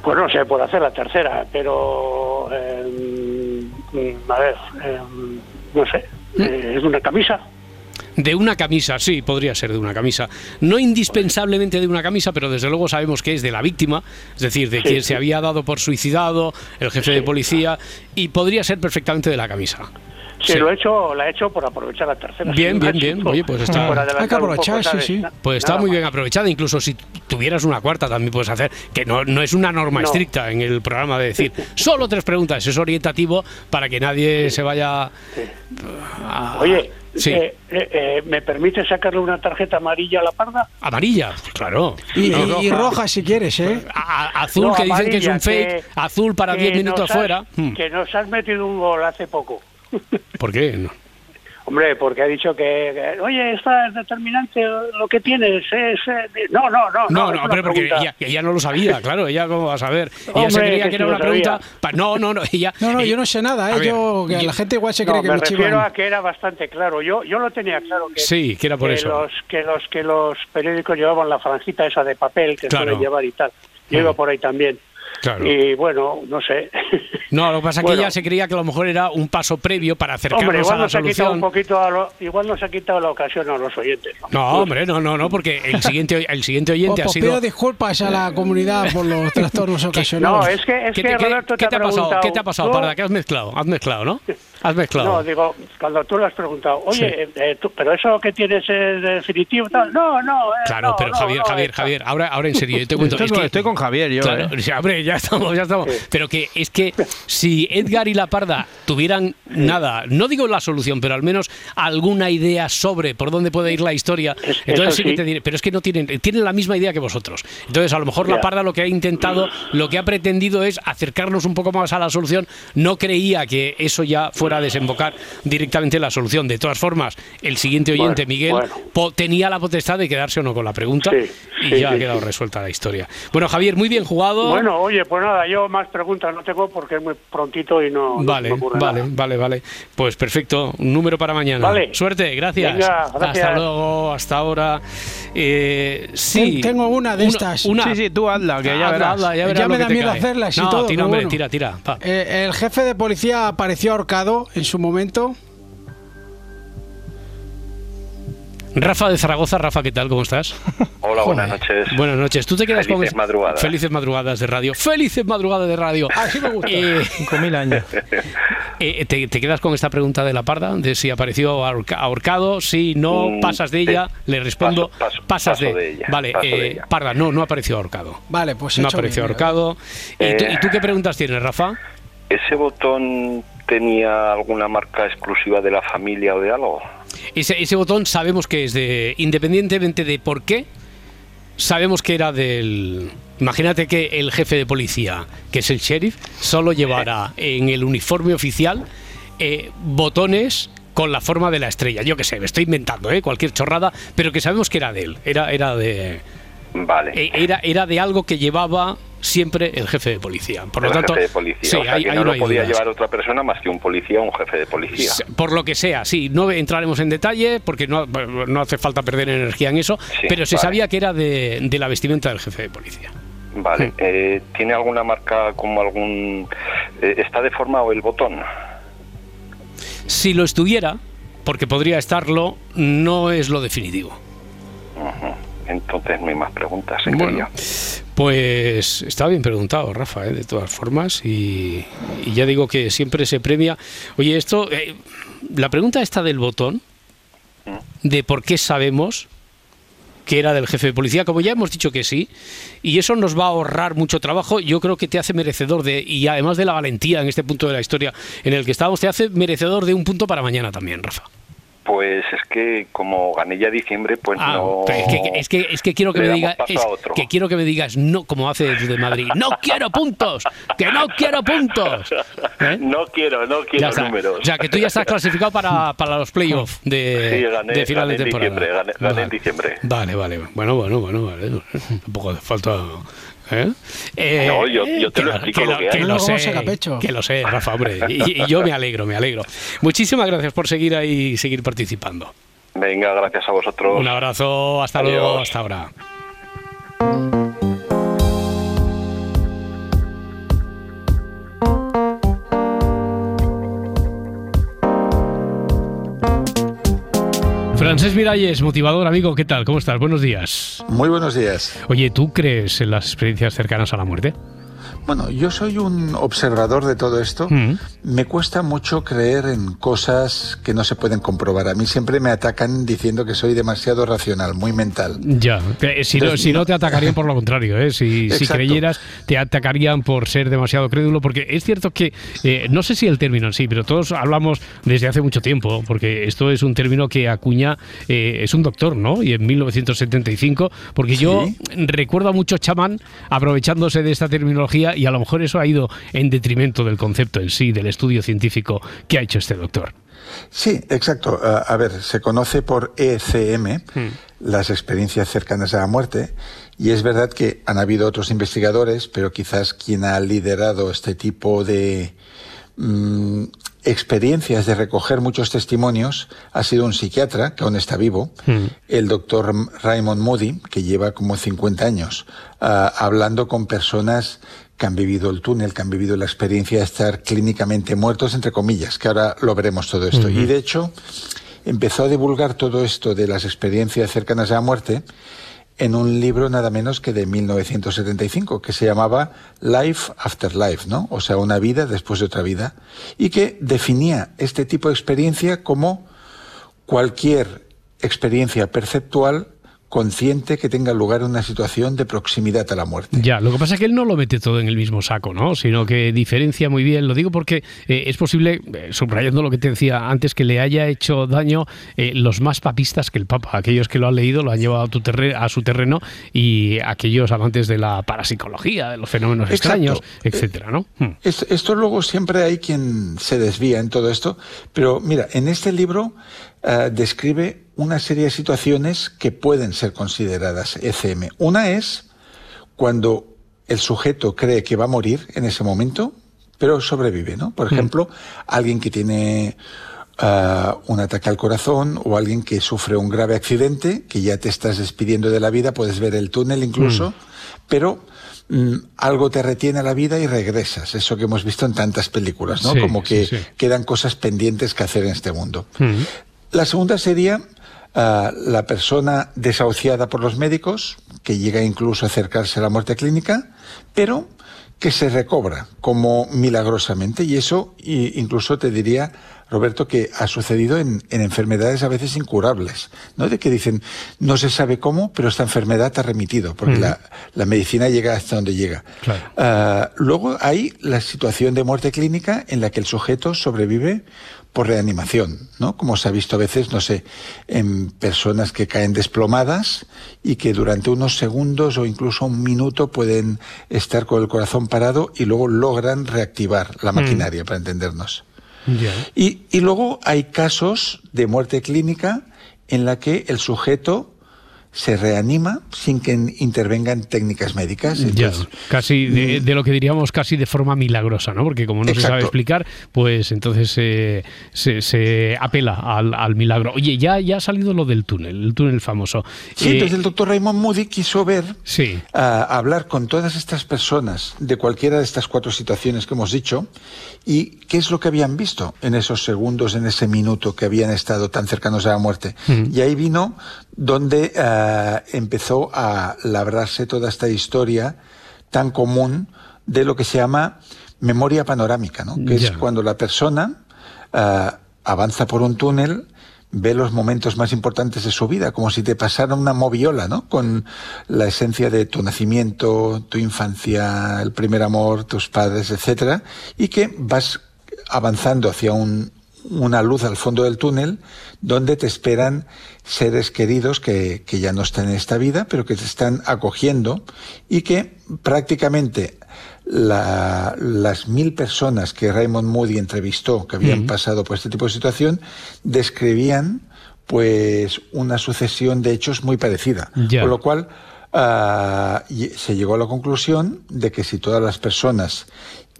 Pues no se puede hacer la tercera, pero. eh, mm, a ver, eh, no sé. ¿Mm? eh, ¿Es una camisa? De una camisa, sí, podría ser de una camisa. No indispensablemente de una camisa, pero desde luego sabemos que es de la víctima, es decir, de Sí, quien sí. se había dado por suicidado, el jefe de policía, y podría ser perfectamente de la camisa. Sí, lo he hecho, la he hecho por aprovechar la tercera. Bien, bien, bien. Oye, pues está- Hay que poco, aprovechar, sí, sí. Pues está nada muy más. bien aprovechada, incluso si tuvieras una cuarta también puedes hacer, que no, no es una norma No. estricta en el programa de decir solo tres preguntas, es orientativo para que nadie se vaya a... Oye, Sí. eh, eh, eh, ¿me permite sacarle una tarjeta amarilla a la parda? Amarilla, claro. Y, No, y- y roja. roja si quieres, ¿eh? A- a- azul, No, que dicen que es un fake, que- azul para que 10 minutos has- fuera. Hmm, Que nos has metido un gol hace poco. ¿Por qué? No. Hombre, porque ha dicho que, que, oye, esta es determinante lo que tienes. Es, eh, no, no, no. No, no, hombre, porque ella, ella no lo sabía, claro, ella cómo va a saber. ella se creía que que era una pregunta. pa- no, no, no, ella. No, no, ella- yo no sé nada, ¿eh? ver, yo, que la gente igual se No, cree que me me refiero chivan. a que era bastante claro. Yo yo lo tenía claro que, Sí, que era por que eso. Los, que, los, que los periódicos llevaban la franjita esa de papel que Claro. suelen llevar y tal. Yo iba por ahí también. Claro. Y bueno, no sé. No, lo que pasa es que Bueno. ella se creía que a lo mejor era un paso previo para acercarnos Hombre, a igual la nos ha quitado un solución. poquito, a lo- igual nos ha quitado la ocasión a los oyentes. ¿no? No, hombre, no, no, no, porque el siguiente, el siguiente oyente Oh, ha pues sido... pido disculpas a la comunidad por los trastornos ocasionados. No, es que, es ¿Qué que qué- Roberto qué te, te ha pasado? preguntado, ¿Qué te ha pasado, ¿tú? Parda? ¿Qué has mezclado? Has mezclado, ¿no? Has mezclado. No, digo, cuando tú le has preguntado, oye, eh, eh, tú- pero eso que tienes es definitivo, tal. No, no, eh, Claro, no, pero no, Javier, no, Javier, eh, Javier, ahora, ahora en serio, yo te cuento. Estoy es con- que- estoy con Javier, yo, Claro, ¿eh? hombre, ya estamos, ya estamos. Pero que es que si Edgar y la Parda tuvieran nada, no digo la solución, pero al menos alguna idea sobre por dónde puede ir la historia, entonces sí que te diré, pero es que no tienen, tienen la misma idea que vosotros. Entonces, a lo mejor la. Parda lo que ha intentado, lo que ha pretendido es acercarnos un poco más a la solución. No creía que eso ya fuera a desembocar directamente en la solución. De todas formas, el siguiente oyente, Bueno, Miguel, bueno. po- tenía la potestad de quedarse o no con la pregunta Sí, y sí, ya ha quedado sí. resuelta la historia. Bueno, Javier, muy bien jugado. Bueno, oye, pues nada, yo más preguntas no tengo porque es muy prontito y no, Vale, vale, nada. vale, vale. Pues perfecto, un número para mañana. Vale. Suerte, gracias. Venga, gracias. Hasta luego, hasta ahora. Eh, sí. Ten- tengo una de Una- estas. una- Sí, sí, tú hazla, que ya Hazla, verás. hazla, ya verás Ya me da miedo cae. hacerlas y no, todo, tira, hombre, bueno. tira, tira. pa. Eh, el jefe de policía apareció ahorcado en su momento. Rafa de Zaragoza, Rafa, ¿qué tal? ¿Cómo estás? Hola, buenas noches. Buenas noches. Tú te quedas Felices con madrugadas. Felices madrugadas de radio. Felices madrugadas de radio. Así me gusta. Eh, 5.000 años. eh, te, te quedas con esta pregunta de la parda? De si apareció ahorca- ahorcado, si no, Mm, pasas de sí. ella, le respondo, Paso- paso- pasas paso de, de ella, Vale, eh, de ella. parda, no, no apareció ahorcado. Vale, pues he No apareció ahorcado. ¿Y, tú, Eh. y tú qué preguntas tienes, Rafa? ¿Ese botón tenía alguna marca exclusiva de la familia o de algo? Ese, ese botón sabemos que es de, independientemente de por qué, sabemos que era del... Imagínate que el jefe de policía, que es el sheriff, solo llevará en el uniforme oficial eh, botones con la forma de la estrella. Yo qué sé, me estoy inventando, ¿eh? cualquier chorrada, pero que sabemos que era de él. Era, era de... Vale. eh, Era, era de algo que llevaba siempre el jefe de policía. Por lo el tanto, jefe de policía. sí, o sea, ahí- que ahí no lo podía dudas. llevar otra persona más que un policía o un jefe de policía. Por lo que sea, sí, no entraremos en detalle porque no, no hace falta perder energía en eso, Sí, pero se vale. sabía que era de, de la vestimenta del jefe de policía. Vale. Eh, ¿Tiene alguna marca como algún... eh, ¿Está deformado el botón? Si lo estuviera, porque podría estarlo, no es lo definitivo. Entonces no hay más preguntas. Bueno, serio. Pues está bien preguntado, Rafa, ¿eh? de todas formas, y, y ya digo que siempre se premia. Oye, esto, eh, la pregunta esta del botón, de por qué sabemos que era del jefe de policía, como ya hemos dicho que sí, y eso nos va a ahorrar mucho trabajo, yo creo que te hace merecedor de, y además de la valentía en este punto de la historia en el que estamos, te hace merecedor de un punto para mañana también, Rafa. Pues es que como gané ya diciembre, pues Ah, no... es, que, es, que, es que quiero que me digas es que quiero que me digas no como hace de Madrid. No quiero puntos que no quiero puntos ¿Eh? No quiero, no quiero números. o sea que tú ya estás clasificado para, para los playoffs de, Sí, gané, de final gané de temporada. diciembre, gané, gané en diciembre. vale vale bueno bueno bueno vale. Tampoco falta ¿eh? Eh, No, yo- yo te que lo explico que lo que que lo sé que lo sé Rafa hombre. Y, y yo me alegro me alegro. Muchísimas gracias por seguir ahí y seguir participando. Venga, gracias a vosotros. un abrazo hasta luego hasta ahora Francés Miralles, motivador, amigo, ¿qué tal? ¿Cómo estás? Buenos días. Muy buenos días. Oye, ¿tú crees en las experiencias cercanas a la muerte? Bueno, yo soy un observador de todo esto. Mm. Me cuesta mucho creer en cosas que no se pueden comprobar. A mí siempre me atacan diciendo que soy demasiado racional, muy mental. Ya, si no, si no te atacarían por lo contrario, ¿eh? si, creyeras te atacarían por ser demasiado crédulo, porque es cierto que, eh, no sé si el término en sí, pero todos hablamos desde hace mucho tiempo, porque esto es un término que acuña, eh, es un doctor, ¿no? Y en 1975, porque yo recuerdo a mucho chamán aprovechándose de esta terminología y a lo mejor eso ha ido en detrimento del concepto en sí, del estudio científico que ha hecho este doctor. Sí, exacto. A ver, se conoce por ECM, las experiencias cercanas a la muerte, y es verdad que han habido otros investigadores, pero quizás quien ha liderado este tipo de mm, experiencias de recoger muchos testimonios ha sido un psiquiatra que aún está vivo, el doctor Raymond Moody, que lleva como 50 años ah, hablando con personas que han vivido el túnel, que han vivido la experiencia de estar clínicamente muertos, entre comillas, que ahora lo veremos todo esto. Y de hecho, empezó a divulgar todo esto de las experiencias cercanas a la muerte en un libro nada menos que de 1975, que se llamaba Life After Life, ¿no? O sea, una vida después de otra vida, y que definía este tipo de experiencia como cualquier experiencia perceptual consciente que tenga lugar una situación de proximidad a la muerte. Ya, lo que pasa es que él no lo mete todo en el mismo saco, ¿no? Sino que diferencia muy bien. Lo digo porque eh, es posible, eh, subrayando lo que te decía antes, que le haya hecho daño eh, los más papistas que el Papa. Aquellos que lo han leído lo han llevado a, tu a su terreno y aquellos amantes de la parapsicología, de los fenómenos Exacto. extraños, etcétera, ¿no? Hmm. Esto, esto luego siempre hay quien se desvía en todo esto, pero mira, en este libro describe una serie de situaciones que pueden ser consideradas ECM. Una es cuando el sujeto cree que va a morir en ese momento, pero sobrevive, ¿no? Por ejemplo, alguien que tiene ah, un ataque al corazón o alguien que sufre un grave accidente, que ya te estás despidiendo de la vida, puedes ver el túnel incluso, Mm. pero mm, algo te retiene a la vida y regresas. Eso que hemos visto en tantas películas, ¿no? Sí, Como que sí, sí. quedan cosas pendientes que hacer en este mundo. La segunda sería la persona desahuciada por los médicos, que llega incluso a acercarse a la muerte clínica, pero que se recobra como milagrosamente. Y eso y incluso te diría, Roberto, que ha sucedido en, en enfermedades a veces incurables, ¿no? De que dicen, no se sabe cómo, pero esta enfermedad ha remitido, porque la, la medicina llega hasta donde llega. Ah, luego hay la situación de muerte clínica en la que el sujeto sobrevive por reanimación, ¿no? Como se ha visto a veces, no sé, en personas que caen desplomadas y que durante unos segundos o incluso un minuto pueden estar con el corazón parado y luego logran reactivar la Mm. maquinaria, para entendernos. Y luego hay casos de muerte clínica en la que el sujeto se reanima sin que intervengan técnicas médicas. Ya, Entonces, casi de, de lo que diríamos casi de forma milagrosa, ¿no? Porque como no se sabe explicar, pues entonces eh, se, se apela al, al milagro. Oye, ya, ya ha salido lo del túnel, el túnel famoso. Sí, Eh, entonces el doctor Raymond Moody quiso ver, Sí. a hablar con todas estas personas de cualquiera de estas cuatro situaciones que hemos dicho y qué es lo que habían visto en esos segundos, en ese minuto que habían estado tan cercanos a la muerte. Mm. Y ahí vino donde ah, empezó a labrarse toda esta historia tan común de lo que se llama memoria panorámica, ¿no? que es cuando la persona ah, avanza por un túnel, ve los momentos más importantes de su vida, como si te pasara una moviola, ¿no? Con la esencia de tu nacimiento, tu infancia, el primer amor, tus padres, etcétera, y que vas avanzando hacia un, una luz al fondo del túnel donde te esperan seres queridos que, que ya no están en esta vida, pero que te están acogiendo y que prácticamente la- las mil personas que Raymond Moody entrevistó que habían pasado por este tipo de situación describían pues una sucesión de hechos muy parecida. Con lo cual ah, se llegó a la conclusión de que si todas las personas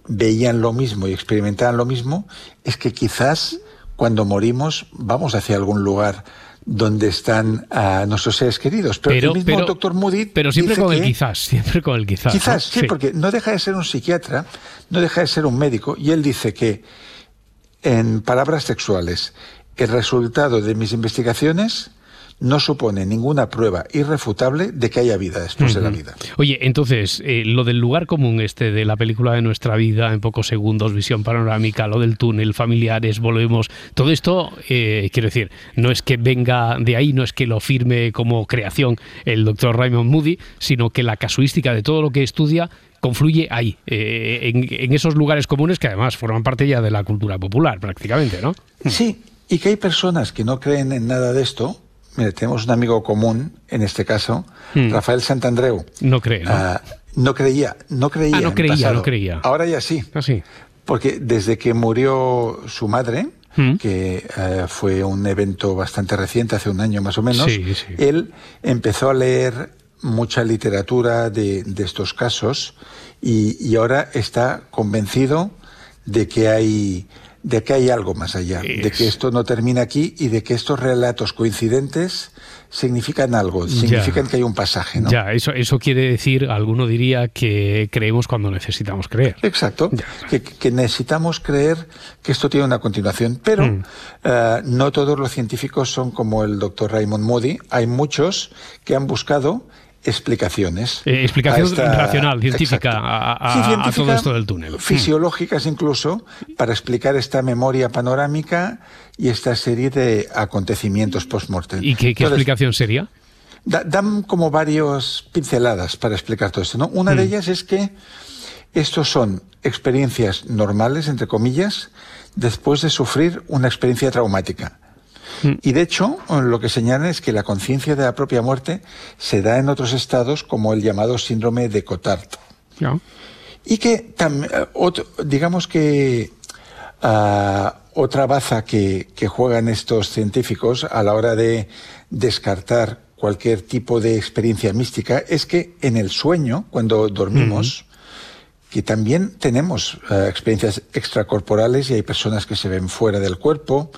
veían lo mismo y experimentaban lo mismo, es que quizás cuando morimos vamos hacia algún lugar donde están ah, nuestros seres queridos. Pero, Pero- el mismo pero- doctor Moody pero siempre dice con el quizás, siempre con el quizás. Quizás, sí, porque no deja de ser un psiquiatra, no deja de ser un médico, y él dice que, en palabras textuales, el resultado de mis investigaciones no supone ninguna prueba irrefutable de que haya vida después de la vida. Oye, entonces, eh, lo del lugar común este de la película de nuestra vida en pocos segundos, visión panorámica, lo del túnel, familiares, volvemos, todo esto, eh, quiero decir, no es que venga de ahí, no es que lo firme como creación el doctor Raymond Moody, sino que la casuística de todo lo que estudia confluye ahí, eh, en, en esos lugares comunes que además forman parte ya de la cultura popular prácticamente, ¿no? Sí, y que hay personas que no creen en nada de esto. Mire, tenemos un amigo común, en este caso, Mm. Rafael Santandreu. No cree, ¿no? Ah, no creía, no creía. Ah, no en creía, pasado. no creía. Ahora ya sí. Ah, sí. Porque desde que murió su madre, Mm. que eh, fue un evento bastante reciente, hace un año más o menos, Sí, sí. él empezó a leer mucha literatura de, de estos casos y, y ahora está convencido de que hay de que hay algo más allá, de que esto no termina aquí y de que estos relatos coincidentes significan algo, significan que hay un pasaje, ¿no? Ya, eso, eso quiere decir, alguno diría que creemos cuando necesitamos creer. Exacto, que, necesitamos creer que esto tiene una continuación, pero Mm. eh, no todos los científicos son como el doctor Raymond Moody, hay muchos que han buscado explicaciones. Eh, explicación esta- racional, científica, a, a- Sí, a científica, todo esto del túnel. Fisiológicas incluso, para explicar esta memoria panorámica y esta serie de acontecimientos post-mortem. ¿Y qué, qué Entonces, explicación sería? Da- dan como varias pinceladas para explicar todo esto. ¿no? Una de Mm. ellas es que estos son experiencias normales, entre comillas, después de sufrir una experiencia traumática. Mm. Y de hecho, lo que señalan es que la conciencia de la propia muerte se da en otros estados como el llamado síndrome de Cotard. Y que, eh, otro- digamos que ah, otra baza que, que juegan estos científicos a la hora de descartar cualquier tipo de experiencia mística es que en el sueño, cuando dormimos, que también tenemos eh, experiencias extracorporales y hay personas que se ven fuera del cuerpo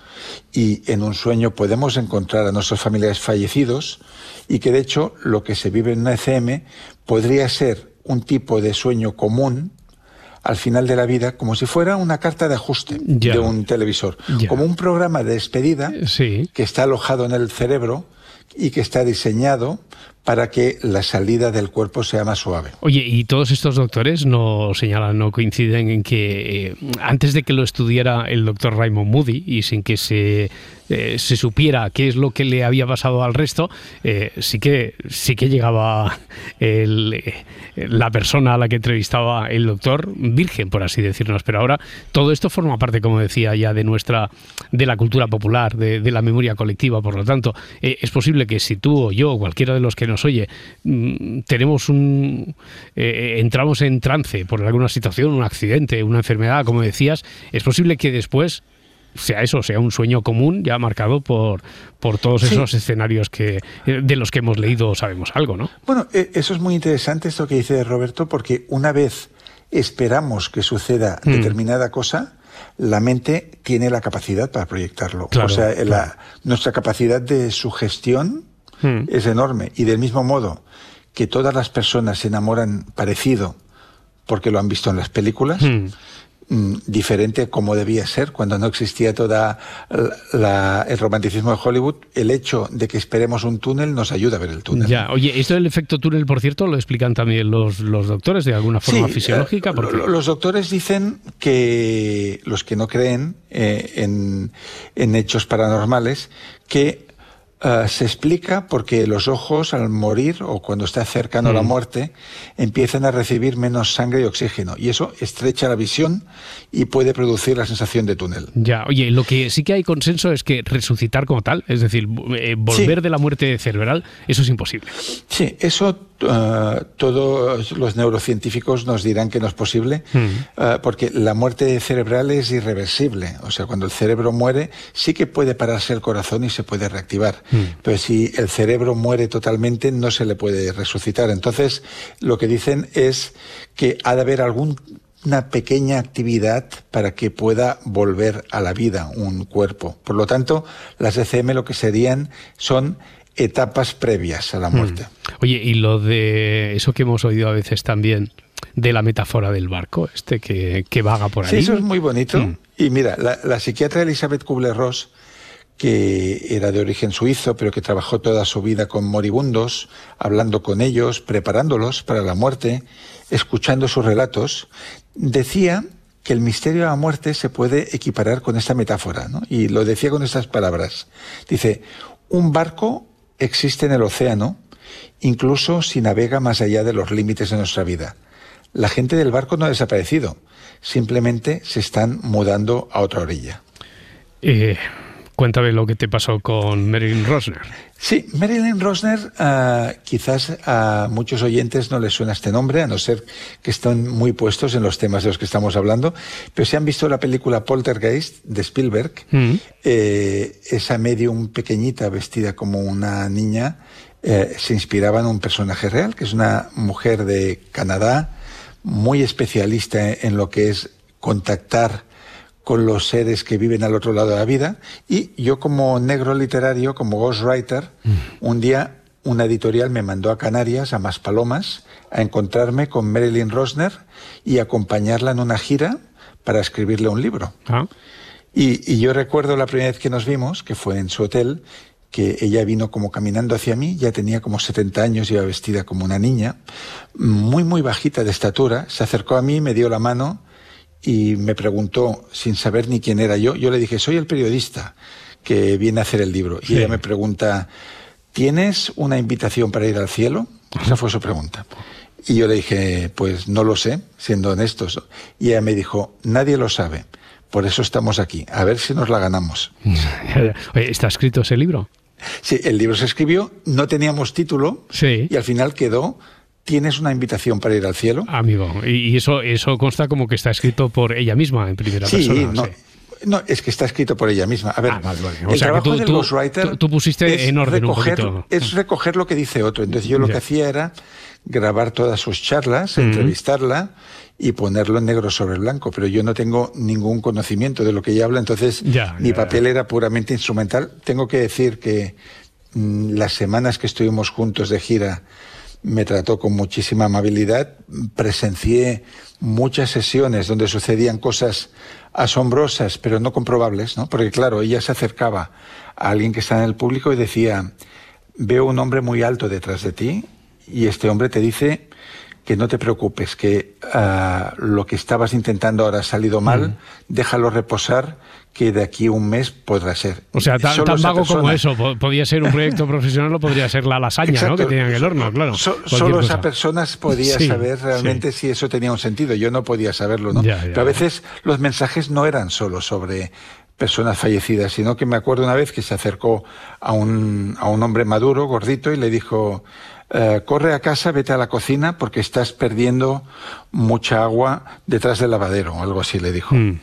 y en un sueño podemos encontrar a nuestros familiares fallecidos y que de hecho lo que se vive en una ECM podría ser un tipo de sueño común al final de la vida como si fuera una carta de ajuste Ya. de un televisor, Ya. como un programa de despedida que está alojado en el cerebro y que está diseñado para que la salida del cuerpo sea más suave. Oye, y todos estos doctores no señalan, no coinciden en que eh, antes de que lo estudiara el doctor Raymond Moody y sin que se, eh, se supiera qué es lo que le había pasado al resto, eh, sí que sí que llegaba el, eh, la persona a la que entrevistaba el doctor virgen, por así decirnos. Pero ahora todo esto forma parte, como decía, ya de nuestra de la cultura popular, de, de la memoria colectiva. Por lo tanto, eh, es posible que si tú o yo o cualquiera de los que nos oye mm, tenemos un eh, entramos en trance por alguna situación, un accidente, una enfermedad, como decías, es posible que después sea eso, sea un sueño común ya marcado por, por todos Sí. esos escenarios que eh, de los que hemos leído o sabemos algo, ¿no? Bueno, eh, eso es muy interesante esto que dice Roberto, porque una vez esperamos que suceda Mm. determinada cosa, la mente tiene la capacidad para proyectarlo. Claro, o sea, la- nuestra capacidad de sugestión Mm. es enorme. Y del mismo modo que todas las personas se enamoran parecido porque lo han visto en las películas, Mm. mm, diferente como debía ser cuando no existía toda la- el romanticismo de Hollywood, el hecho de que esperemos un túnel nos ayuda a ver el túnel. Ya, oye, esto del efecto túnel, por cierto, lo explican también los, los doctores de alguna forma Sí, fisiológica. eh, porque- lo- los doctores dicen que los que no creen eh, en, en hechos paranormales, que eh, se explica porque los ojos al morir o cuando está cercano a la Mm. muerte empiezan a recibir menos sangre y oxígeno y eso estrecha la visión y puede producir la sensación de túnel. Ya, oye, lo que sí que hay consenso es que resucitar como tal, es decir, eh, volver Sí. de la muerte cerebral, eso es imposible. Sí, eso eh, todos los neurocientíficos nos dirán que no es posible, eh, porque la muerte cerebral es irreversible. O sea, cuando el cerebro muere, sí que puede pararse el corazón y se puede reactivar. Pero si el cerebro muere totalmente, no se le puede resucitar. Entonces, lo que dicen es que ha de haber algún una pequeña actividad para que pueda volver a la vida un cuerpo. Por lo tanto, las ECM lo que serían son etapas previas a la muerte. Oye, y lo de eso que hemos oído a veces también, de la metáfora del barco, este que, que vaga por ahí. Sí, eso es muy bonito. Mm. Y mira, la, la psiquiatra Elizabeth Kubler-Ross, que era de origen suizo, pero que trabajó toda su vida con moribundos, hablando con ellos, preparándolos para la muerte, escuchando sus relatos, decía que el misterio de la muerte se puede equiparar con esta metáfora, ¿no? Y lo decía con estas palabras. Dice, un barco existe en el océano, incluso si navega más allá de los límites de nuestra vida. La gente del barco no ha desaparecido, simplemente se están mudando a otra orilla. Eh, cuéntame lo que te pasó con Marilyn Rosner. Sí, Marilyn Rosner, ah, quizás a muchos oyentes no les suena este nombre, a no ser que estén muy puestos en los temas de los que estamos hablando, pero si han visto la película Poltergeist de Spielberg, Mm. eh, esa medium pequeñita vestida como una niña eh, se inspiraba en un personaje real, que es una mujer de Canadá, muy especialista en lo que es contactar con los seres que viven al otro lado de la vida. Y yo como negro literario, como ghostwriter, un día una editorial me mandó a Canarias, a Maspalomas, a encontrarme con Marilyn Rosner y acompañarla en una gira para escribirle un libro. Ah. Y, y yo recuerdo la primera vez que nos vimos, que fue en su hotel, que ella vino como caminando hacia mí, ya tenía como 70 años, iba vestida como una niña, muy, muy bajita de estatura, se acercó a mí, me dio la mano y me preguntó, sin saber ni quién era yo, yo le dije, soy el periodista que viene a hacer el libro. Y Sí. ella me pregunta, ¿tienes una invitación para ir al cielo? Esa fue su pregunta. Y yo le dije, pues no lo sé, siendo honestos. Y ella me dijo, nadie lo sabe, por eso estamos aquí, a ver si nos la ganamos. Oye, ¿Está escrito ese libro? Sí, el libro se escribió, no teníamos título Sí. y al final quedó, ¿tienes una invitación para ir al cielo? Amigo, y eso, eso consta como que está escrito por ella misma en primera Sí, persona. no, sí. no, es que está escrito por ella misma. A ver, Ah, el sea, trabajo tú, del ghostwriter tú- tú pusiste es en orden recoger, un. Es recoger lo que dice otro. Entonces yo lo que hacía era grabar todas sus charlas, entrevistarla y ponerlo en negro sobre blanco, pero yo no tengo ningún conocimiento de lo que ella habla, entonces mi papel era puramente instrumental. Tengo que decir que mm, las semanas que estuvimos juntos de gira me trató con muchísima amabilidad, presencié muchas sesiones donde sucedían cosas asombrosas, pero no comprobables, ¿no? Porque claro, ella se acercaba a alguien que está en el público y decía, veo un hombre muy alto detrás de ti y este hombre te dice que no te preocupes, que ah, lo que estabas intentando ahora ha salido mal, déjalo reposar, que de aquí a un mes podrá ser. O sea, tan, tan vago como eso. po- Podía ser un proyecto profesional o podría ser la lasaña, ¿no? Que tenían en el horno, claro. So- solo esa persona podía Sí, saber realmente si eso tenía un sentido. Yo no podía saberlo, ¿no? Ya, ya, Pero a veces los mensajes no eran solo sobre personas fallecidas, sino que me acuerdo una vez que se acercó a un, a un hombre maduro, gordito, y le dijo, eh, corre a casa, vete a la cocina porque estás perdiendo mucha agua detrás del lavadero, o algo así le dijo. Mm.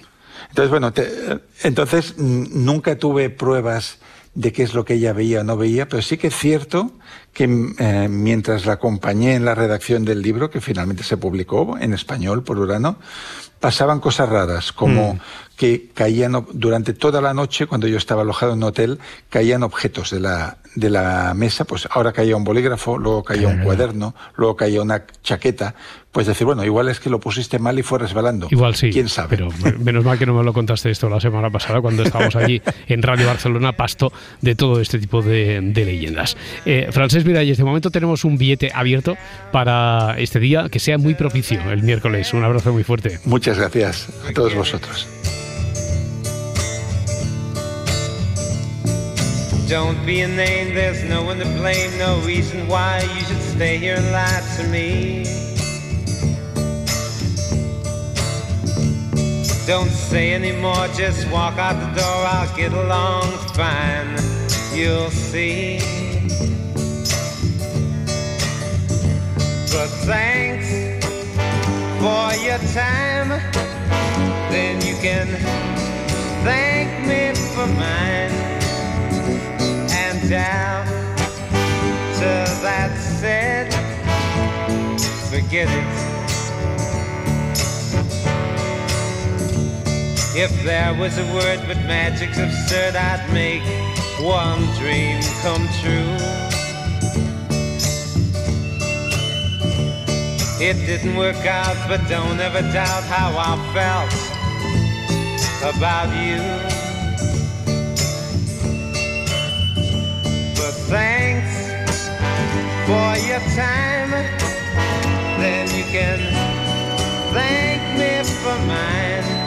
Entonces, bueno, te- entonces nunca tuve pruebas de qué es lo que ella veía o no veía, pero sí que es cierto que mm, eh, mientras la acompañé en la redacción del libro, que finalmente se publicó en español por Urano, pasaban cosas raras, como Mm. que caían durante toda la noche, cuando yo estaba alojado en un hotel, caían objetos de la, de la mesa, pues ahora caía un bolígrafo, luego caía un cuaderno, luego caía una chaqueta, pues decir, bueno, igual es que lo pusiste mal y fue resbalando. Igual sí. ¿Quién sabe? Pero me- menos mal que no me lo contaste esto la semana pasada cuando estábamos allí en Radio Barcelona, pasto de todo este tipo de, de leyendas. Eh, Francés Miralles, de momento tenemos un billete abierto para este día que sea muy propicio el miércoles. Un abrazo muy fuerte. Muchas gracias a todos vosotros. Don't be a name, there's no one to blame, no reason why you should stay here and lie to me. Don't say anymore, just walk out the door, I'll get along fine, you'll see. But thanks for your time, then you can thank me for mine and down to that said, forget it. If there was a word but magic's absurd, I'd make one dream come true. It didn't work out, but don't ever doubt how I felt about you. But thanks for your time. Then you can thank me for mine.